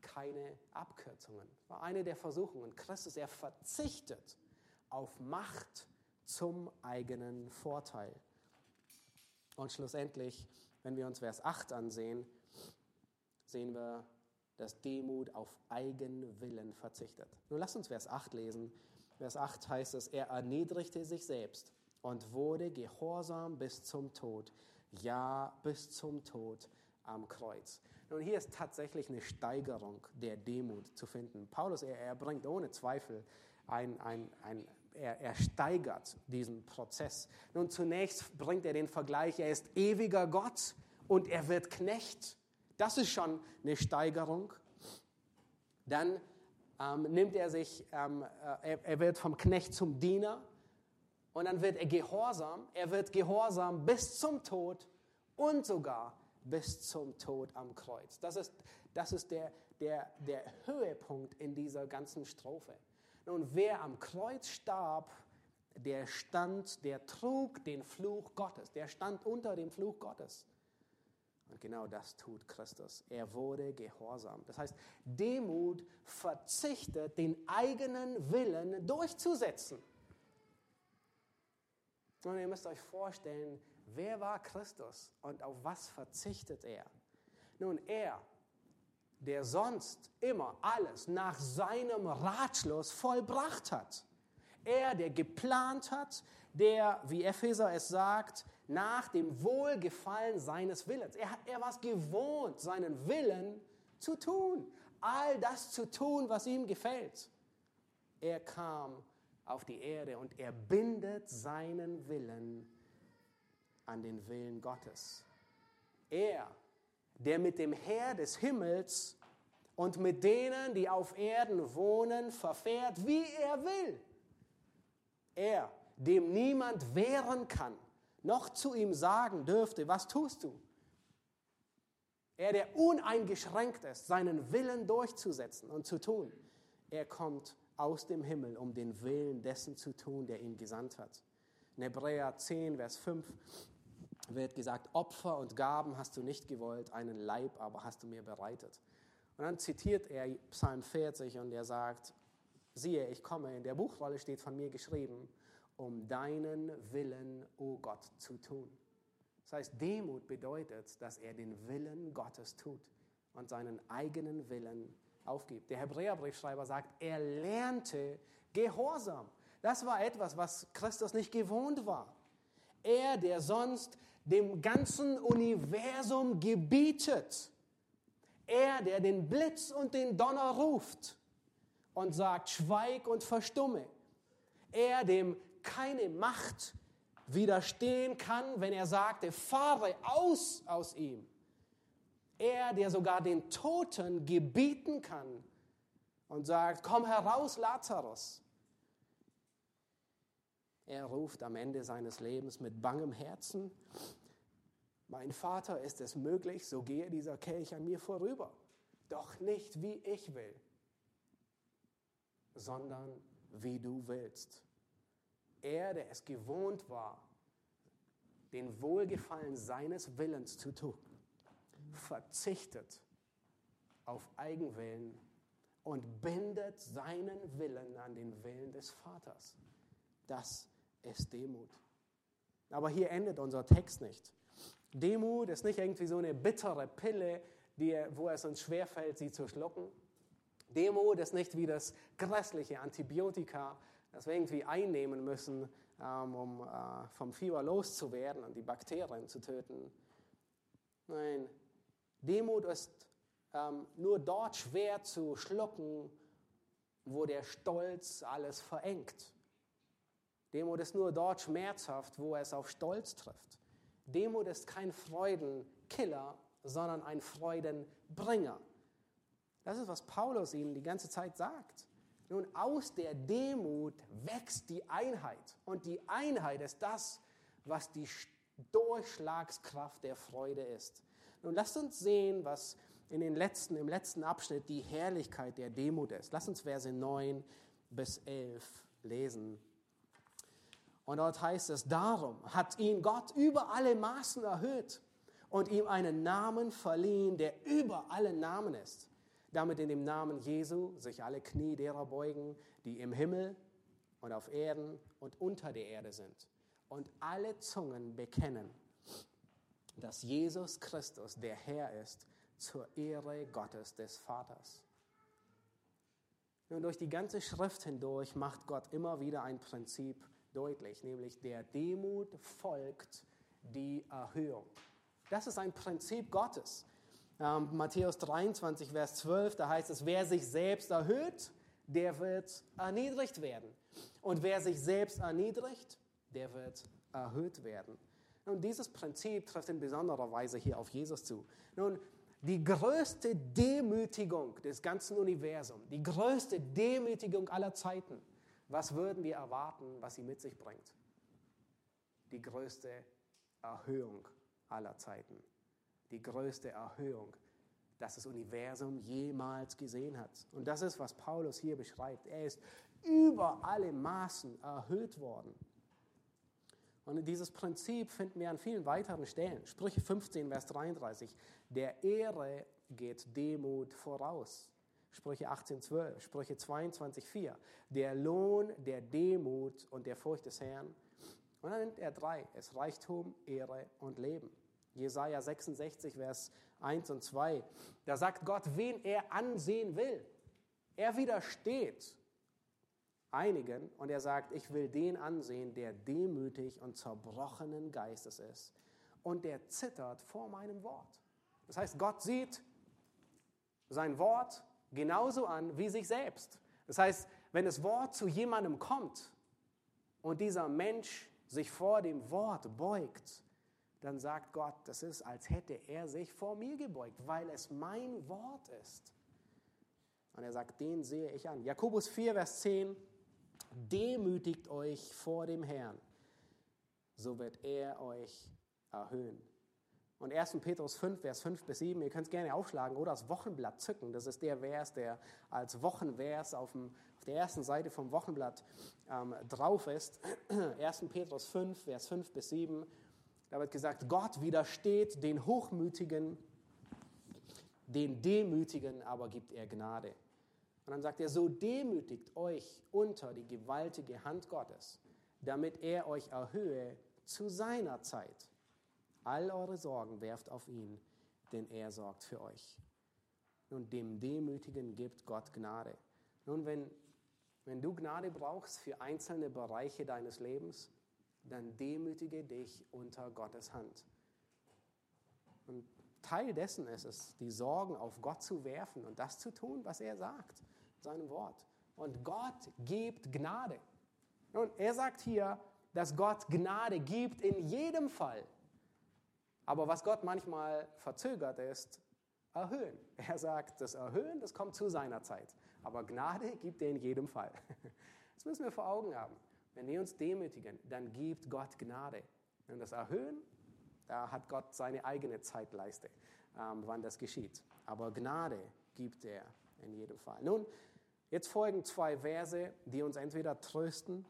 keine Abkürzungen. Das war eine der Versuchungen. Christus, er verzichtet auf Macht zum eigenen Vorteil. Und schlussendlich, wenn wir uns Vers 8 ansehen, sehen wir, dass Demut auf Eigenwillen verzichtet. Nun lasst uns Vers 8 lesen. Vers 8 heißt es, er erniedrigte sich selbst und wurde gehorsam bis zum Tod, ja bis zum Tod am Kreuz. Nun, hier ist tatsächlich eine Steigerung der Demut zu finden. Paulus, er, er bringt ohne Zweifel ein, ein, ein er, er, steigert diesen Prozess. Nun, zunächst bringt er den Vergleich, er ist ewiger Gott und er wird Knecht. Das ist schon eine Steigerung. Dann ähm, nimmt er sich, ähm, äh, er, er wird vom Knecht zum Diener und dann wird er gehorsam. Er wird gehorsam bis zum Tod und sogar bis zum Tod am Kreuz. Das ist, das ist der, der, der Höhepunkt in dieser ganzen Strophe. Nun, wer am Kreuz starb, der stand, der trug den Fluch Gottes. Der stand unter dem Fluch Gottes. Und genau das tut Christus. Er wurde gehorsam. Das heißt, Demut verzichtet, den eigenen Willen durchzusetzen. Und ihr müsst euch vorstellen, wer war Christus und auf was verzichtet er? Nun, er, der sonst immer alles nach seinem Ratschluss vollbracht hat. Er, der geplant hat, der, wie Epheser es sagt, nach dem Wohlgefallen seines Willens. Er, er war es gewohnt, seinen Willen zu tun. All das zu tun, was ihm gefällt. Er kam auf die Erde und er bindet seinen Willen an den Willen Gottes. Er, der mit dem Herr des Himmels und mit denen, die auf Erden wohnen, verfährt, wie er will. Er, dem niemand wehren kann, noch zu ihm sagen dürfte, was tust du? Er, der uneingeschränkt ist, seinen Willen durchzusetzen und zu tun. Er kommt aus dem Himmel, um den Willen dessen zu tun, der ihn gesandt hat. In Hebräer 10, Vers 5 wird gesagt, Opfer und Gaben hast du nicht gewollt, einen Leib aber hast du mir bereitet. Und dann zitiert er Psalm 40 und er sagt, siehe, ich komme, in der Buchrolle steht von mir geschrieben, um deinen Willen, o oh Gott, zu tun. Das heißt, Demut bedeutet, dass er den Willen Gottes tut und seinen eigenen Willen aufgibt. Der Hebräerbriefschreiber sagt, er lernte Gehorsam. Das war etwas, was Christus nicht gewohnt war. Er, der sonst dem ganzen Universum gebietet. Er, der den Blitz und den Donner ruft und sagt, schweig und verstumme. Er, dem keine Macht widerstehen kann, wenn er sagte, fahre aus aus ihm. Er, der sogar den Toten gebieten kann und sagt, komm heraus, Lazarus. Er ruft am Ende seines Lebens mit bangem Herzen, mein Vater, ist es möglich, so gehe dieser Kelch an mir vorüber. Doch nicht wie ich will, sondern wie du willst. Er, der es gewohnt war, den Wohlgefallen seines Willens zu tun, verzichtet auf Eigenwillen und bindet seinen Willen an den Willen des Vaters. Das ist Demut. Aber hier endet unser Text nicht. Demut ist nicht irgendwie so eine bittere Pille, die, wo es uns schwerfällt, sie zu schlucken. Demut ist nicht wie das grässliche Antibiotika, das wir irgendwie einnehmen müssen, ähm, um äh, vom Fieber loszuwerden und die Bakterien zu töten. Nein, Demut ist ähm, nur dort schwer zu schlucken, wo der Stolz alles verengt. Demut ist nur dort schmerzhaft, wo es auf Stolz trifft. Demut ist kein Freudenkiller, sondern ein Freudenbringer. Das ist, was Paulus ihm die ganze Zeit sagt. Nun, aus der Demut wächst die Einheit. Und die Einheit ist das, was die Durchschlagskraft der Freude ist. Nun, lasst uns sehen, was in den letzten, im letzten Abschnitt die Herrlichkeit der Demut ist. Lasst uns Verse 9 bis 11 lesen. Und dort heißt es, darum hat ihn Gott über alle Maßen erhöht und ihm einen Namen verliehen, der über alle Namen ist damit in dem Namen Jesu sich alle Knie derer beugen, die im Himmel und auf Erden und unter der Erde sind. Und alle Zungen bekennen, dass Jesus Christus der Herr ist, zur Ehre Gottes des Vaters. Nun, durch die ganze Schrift hindurch macht Gott immer wieder ein Prinzip deutlich, nämlich der Demut folgt die Erhöhung. Das ist ein Prinzip Gottes. Ähm, Matthäus 23, Vers 12, da heißt es, wer sich selbst erhöht, der wird erniedrigt werden. Und wer sich selbst erniedrigt, der wird erhöht werden. Und dieses Prinzip trifft in besonderer Weise hier auf Jesus zu. Nun, die größte Demütigung des ganzen Universums, die größte Demütigung aller Zeiten, was würden wir erwarten, was sie mit sich bringt? Die größte Erhöhung aller Zeiten die größte Erhöhung, das das Universum jemals gesehen hat. Und das ist, was Paulus hier beschreibt. Er ist über alle Maßen erhöht worden. Und dieses Prinzip finden wir an vielen weiteren Stellen. Sprüche 15, Vers 33. Der Ehre geht Demut voraus. Sprüche 18, 12. Sprüche 22, 4. Der Lohn der Demut und der Furcht des Herrn. Und dann nennt er drei. Es Reichtum, Ehre und Leben. Jesaja 66, Vers 1 und 2. Da sagt Gott, wen er ansehen will. Er widersteht einigen und er sagt, ich will den ansehen, der demütig und zerbrochenen Geistes ist und der zittert vor meinem Wort. Das heißt, Gott sieht sein Wort genauso an wie sich selbst. Das heißt, wenn das Wort zu jemandem kommt und dieser Mensch sich vor dem Wort beugt, dann sagt Gott, das ist, als hätte er sich vor mir gebeugt, weil es mein Wort ist. Und er sagt, den sehe ich an. Jakobus 4, Vers 10, demütigt euch vor dem Herrn, so wird er euch erhöhen. Und 1. Petrus 5, Vers 5 bis 7, ihr könnt es gerne aufschlagen oder das Wochenblatt zücken. Das ist der Vers, der als Wochenvers auf, dem, auf der ersten Seite vom Wochenblatt ähm, drauf ist. 1. Petrus 5, Vers 5 bis 7. Da wird gesagt, Gott widersteht den Hochmütigen, den Demütigen aber gibt er Gnade. Und dann sagt er, so demütigt euch unter die gewaltige Hand Gottes, damit er euch erhöhe zu seiner Zeit. All eure Sorgen werft auf ihn, denn er sorgt für euch. Und dem Demütigen gibt Gott Gnade. Nun, wenn, wenn du Gnade brauchst für einzelne Bereiche deines Lebens, dann demütige dich unter Gottes Hand. Und Teil dessen ist es, die Sorgen auf Gott zu werfen und das zu tun, was er sagt, seinem Wort. Und Gott gibt Gnade. Und er sagt hier, dass Gott Gnade gibt in jedem Fall. Aber was Gott manchmal verzögert ist, erhöhen. Er sagt, das Erhöhen, das kommt zu seiner Zeit. Aber Gnade gibt er in jedem Fall. Das müssen wir vor Augen haben. Wenn wir uns demütigen, dann gibt Gott Gnade. Und das Erhöhen, da hat Gott seine eigene Zeitleiste, ähm, wann das geschieht. Aber Gnade gibt er in jedem Fall. Nun, jetzt folgen zwei Verse, die uns entweder trösten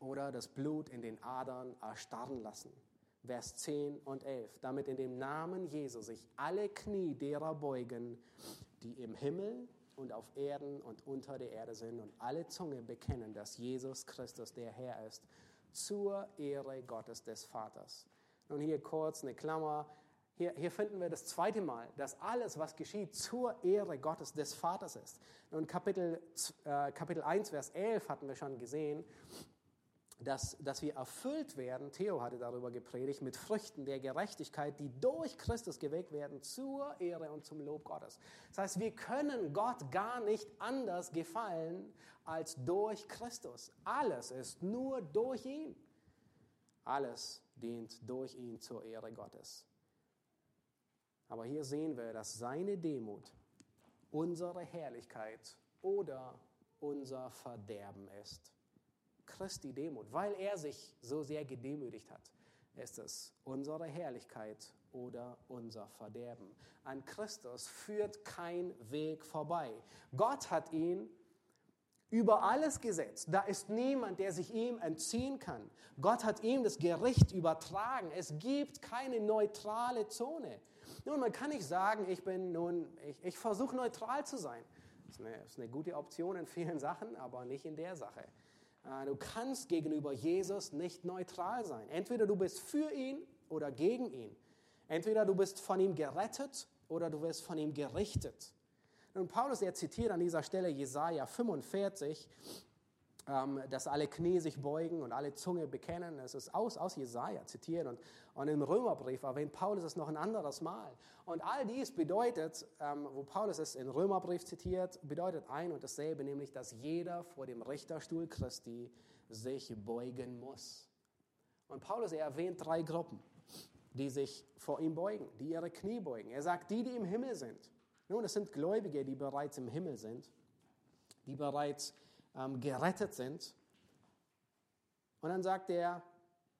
oder das Blut in den Adern erstarren lassen. Vers 10 und 11. Damit in dem Namen Jesu sich alle Knie derer beugen, die im Himmel und auf Erden und unter der Erde sind und alle Zunge bekennen, dass Jesus Christus der Herr ist, zur Ehre Gottes des Vaters. Nun hier kurz eine Klammer. Hier, hier finden wir das zweite Mal, dass alles, was geschieht, zur Ehre Gottes des Vaters ist. Nun Kapitel, äh, Kapitel 1, Vers 11 hatten wir schon gesehen dass, dass wir erfüllt werden, Theo hatte darüber gepredigt, mit Früchten der Gerechtigkeit, die durch Christus geweckt werden zur Ehre und zum Lob Gottes. Das heißt, wir können Gott gar nicht anders gefallen als durch Christus. Alles ist nur durch ihn. Alles dient durch ihn zur Ehre Gottes. Aber hier sehen wir, dass seine Demut unsere Herrlichkeit oder unser Verderben ist. Christi Demut, weil er sich so sehr gedemütigt hat, ist es unsere Herrlichkeit oder unser Verderben. An Christus führt kein Weg vorbei. Gott hat ihn über alles gesetzt. Da ist niemand, der sich ihm entziehen kann. Gott hat ihm das Gericht übertragen. Es gibt keine neutrale Zone. Nun, man kann nicht sagen, ich bin nun, ich, ich versuche neutral zu sein. Das ist, eine, ist eine gute Option in vielen Sachen, aber nicht in der Sache. Äh, du kannst gegenüber Jesus nicht neutral sein. Entweder du bist für ihn oder gegen ihn. Entweder du bist von ihm gerettet oder du wirst von ihm gerichtet. Und Paulus, er zitiert an dieser Stelle Jesaja 45, ähm, dass alle Knie sich beugen und alle Zunge bekennen. Es ist aus, aus Jesaja zitiert und, und im Römerbrief erwähnt Paulus es noch ein anderes Mal. Und all dies bedeutet, ähm, wo Paulus es im Römerbrief zitiert, bedeutet ein und dasselbe, nämlich, dass jeder vor dem Richterstuhl Christi sich beugen muss. Und Paulus, er erwähnt drei Gruppen, die sich vor ihm beugen, die ihre Knie beugen. Er sagt, die, die im Himmel sind. Nun, es sind Gläubige, die bereits im Himmel sind, die bereits ähm, gerettet sind. Und dann sagt er,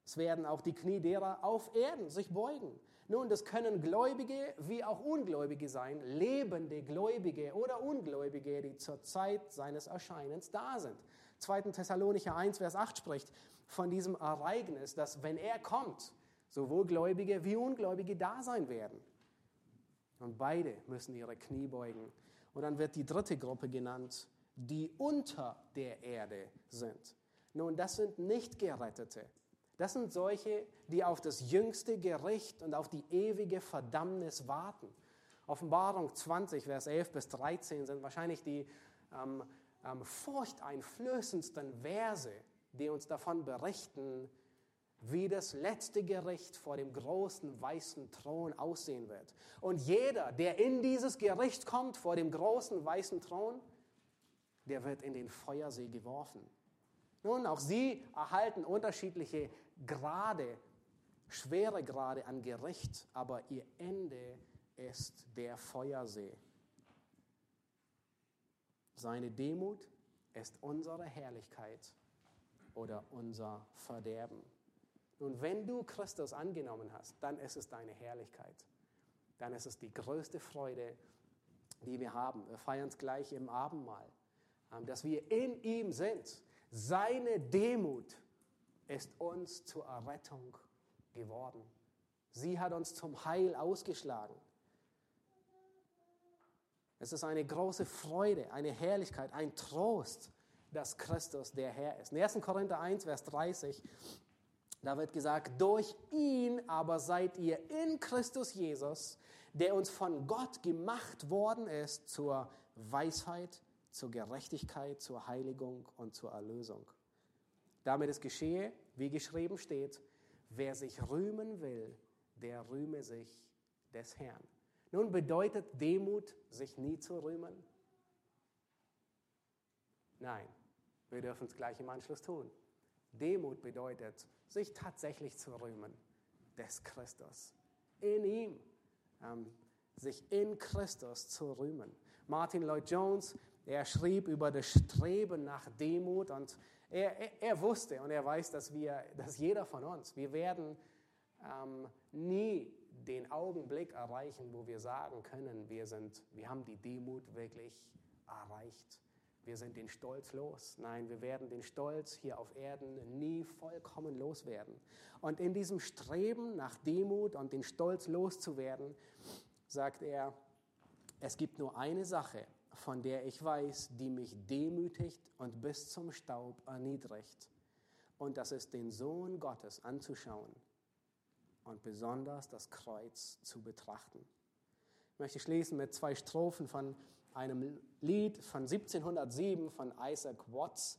es werden auch die Knie derer auf Erden sich beugen. Nun, das können Gläubige wie auch Ungläubige sein, lebende Gläubige oder Ungläubige, die zur Zeit seines Erscheinens da sind. 2. Thessalonicher 1, Vers 8 spricht von diesem Ereignis, dass wenn er kommt, sowohl Gläubige wie Ungläubige da sein werden. Und beide müssen ihre Knie beugen. Und dann wird die dritte Gruppe genannt, die unter der Erde sind. Nun, das sind nicht Gerettete. Das sind solche, die auf das jüngste Gericht und auf die ewige Verdammnis warten. Offenbarung 20, Vers 11 bis 13 sind wahrscheinlich die ähm, ähm, furchteinflößendsten Verse, die uns davon berichten, wie das letzte Gericht vor dem großen weißen Thron aussehen wird. Und jeder, der in dieses Gericht kommt, vor dem großen weißen Thron, der wird in den Feuersee geworfen. Nun, auch sie erhalten unterschiedliche Grade, schwere Grade an Gericht, aber ihr Ende ist der Feuersee. Seine Demut ist unsere Herrlichkeit oder unser Verderben. Nun, wenn du Christus angenommen hast, dann ist es deine Herrlichkeit. Dann ist es die größte Freude, die wir haben. Wir feiern es gleich im Abendmahl, dass wir in ihm sind. Seine Demut ist uns zur Errettung geworden. Sie hat uns zum Heil ausgeschlagen. Es ist eine große Freude, eine Herrlichkeit, ein Trost, dass Christus der Herr ist. In 1. Korinther 1, Vers 30, da wird gesagt, durch ihn aber seid ihr in Christus Jesus, der uns von Gott gemacht worden ist zur Weisheit, zur Gerechtigkeit, zur Heiligung und zur Erlösung. Damit es geschehe, wie geschrieben steht, wer sich rühmen will, der rühme sich des Herrn. Nun bedeutet Demut, sich nie zu rühmen? Nein, wir dürfen es gleich im Anschluss tun. Demut bedeutet, sich tatsächlich zu rühmen des Christus. In ihm. Ähm, sich in Christus zu rühmen. Martin Lloyd Jones, er schrieb über das Streben nach Demut und er, er, er wusste und er weiß, dass wir, dass jeder von uns, wir werden ähm, nie den Augenblick erreichen, wo wir sagen können, wir, sind, wir haben die Demut wirklich erreicht. Wir sind den Stolz los. Nein, wir werden den Stolz hier auf Erden nie vollkommen loswerden. Und in diesem Streben nach Demut und den Stolz loszuwerden, sagt er, es gibt nur eine Sache, von der ich weiß, die mich demütigt und bis zum Staub erniedrigt. Und das ist den Sohn Gottes anzuschauen und besonders das Kreuz zu betrachten. Ich möchte schließen mit zwei Strophen von einem Lied von 1707 von Isaac Watts.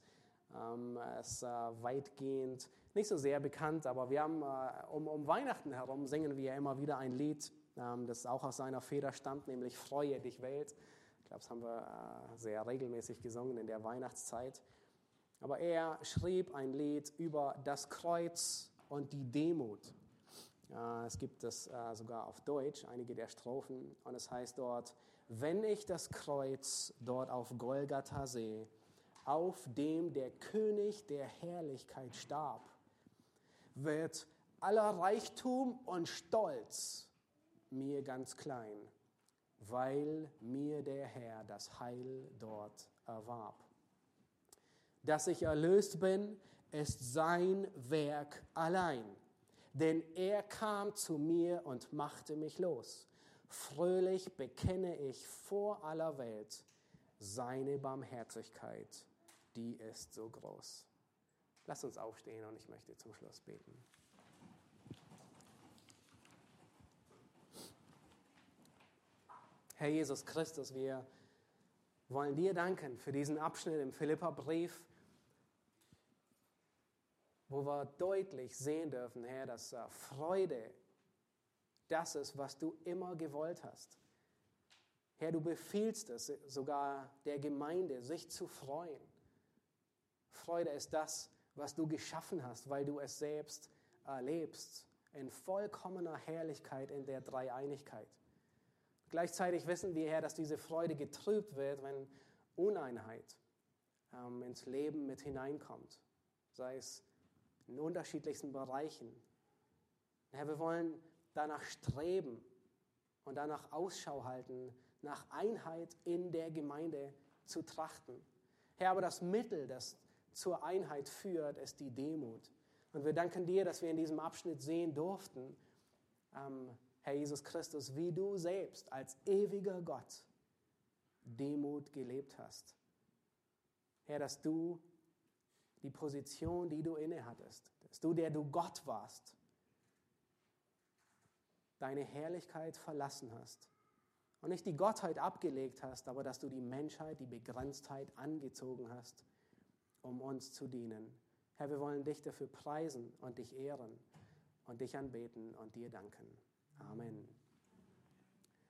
Ähm, es ist äh, weitgehend nicht so sehr bekannt, aber wir haben äh, um, um, Weihnachten herum singen wir immer wieder ein Lied, ähm, das auch aus seiner Feder stammt, nämlich Freue dich Welt. Ich glaube, das haben wir äh, sehr regelmäßig gesungen in der Weihnachtszeit. Aber er schrieb ein Lied über das Kreuz und die Demut. Es gibt es äh, sogar auf Deutsch, einige der Strophen. Und es heißt dort, wenn ich das Kreuz dort auf Golgatha sehe, auf dem der König der Herrlichkeit starb, wird aller Reichtum und Stolz mir ganz klein, weil mir der Herr das Heil dort erwarb. Dass ich erlöst bin, ist sein Werk allein denn er kam zu mir und machte mich los. Fröhlich bekenne ich vor aller Welt seine Barmherzigkeit, die ist so groß. Lass uns aufstehen und ich möchte zum Schluss beten. Herr Jesus Christus, wir wollen dir danken für diesen Abschnitt im Philipperbrief wo wir deutlich sehen dürfen, Herr, dass äh, Freude das ist, was du immer gewollt hast. Herr, du befiehlst es sogar der Gemeinde, sich zu freuen. Freude ist das, was du geschaffen hast, weil du es selbst erlebst, in vollkommener Herrlichkeit in der Dreieinigkeit. Gleichzeitig wissen wir, Herr, dass diese Freude getrübt wird, wenn Uneinheit ähm, ins Leben mit hineinkommt. Sei es in unterschiedlichsten Bereichen. Herr, wir wollen danach streben und danach Ausschau halten, nach Einheit in der Gemeinde zu trachten. Herr, aber das Mittel, das zur Einheit führt, ist die Demut. Und wir danken dir, dass wir in diesem Abschnitt sehen durften, ähm, Herr Jesus Christus, wie du selbst als ewiger Gott Demut gelebt hast. Herr, dass du die Position, die du innehattest, dass du, der du Gott warst, deine Herrlichkeit verlassen hast und nicht die Gottheit abgelegt hast, aber dass du die Menschheit, die Begrenztheit angezogen hast, um uns zu dienen. Herr, wir wollen dich dafür preisen und dich ehren und dich anbeten und dir danken. Amen.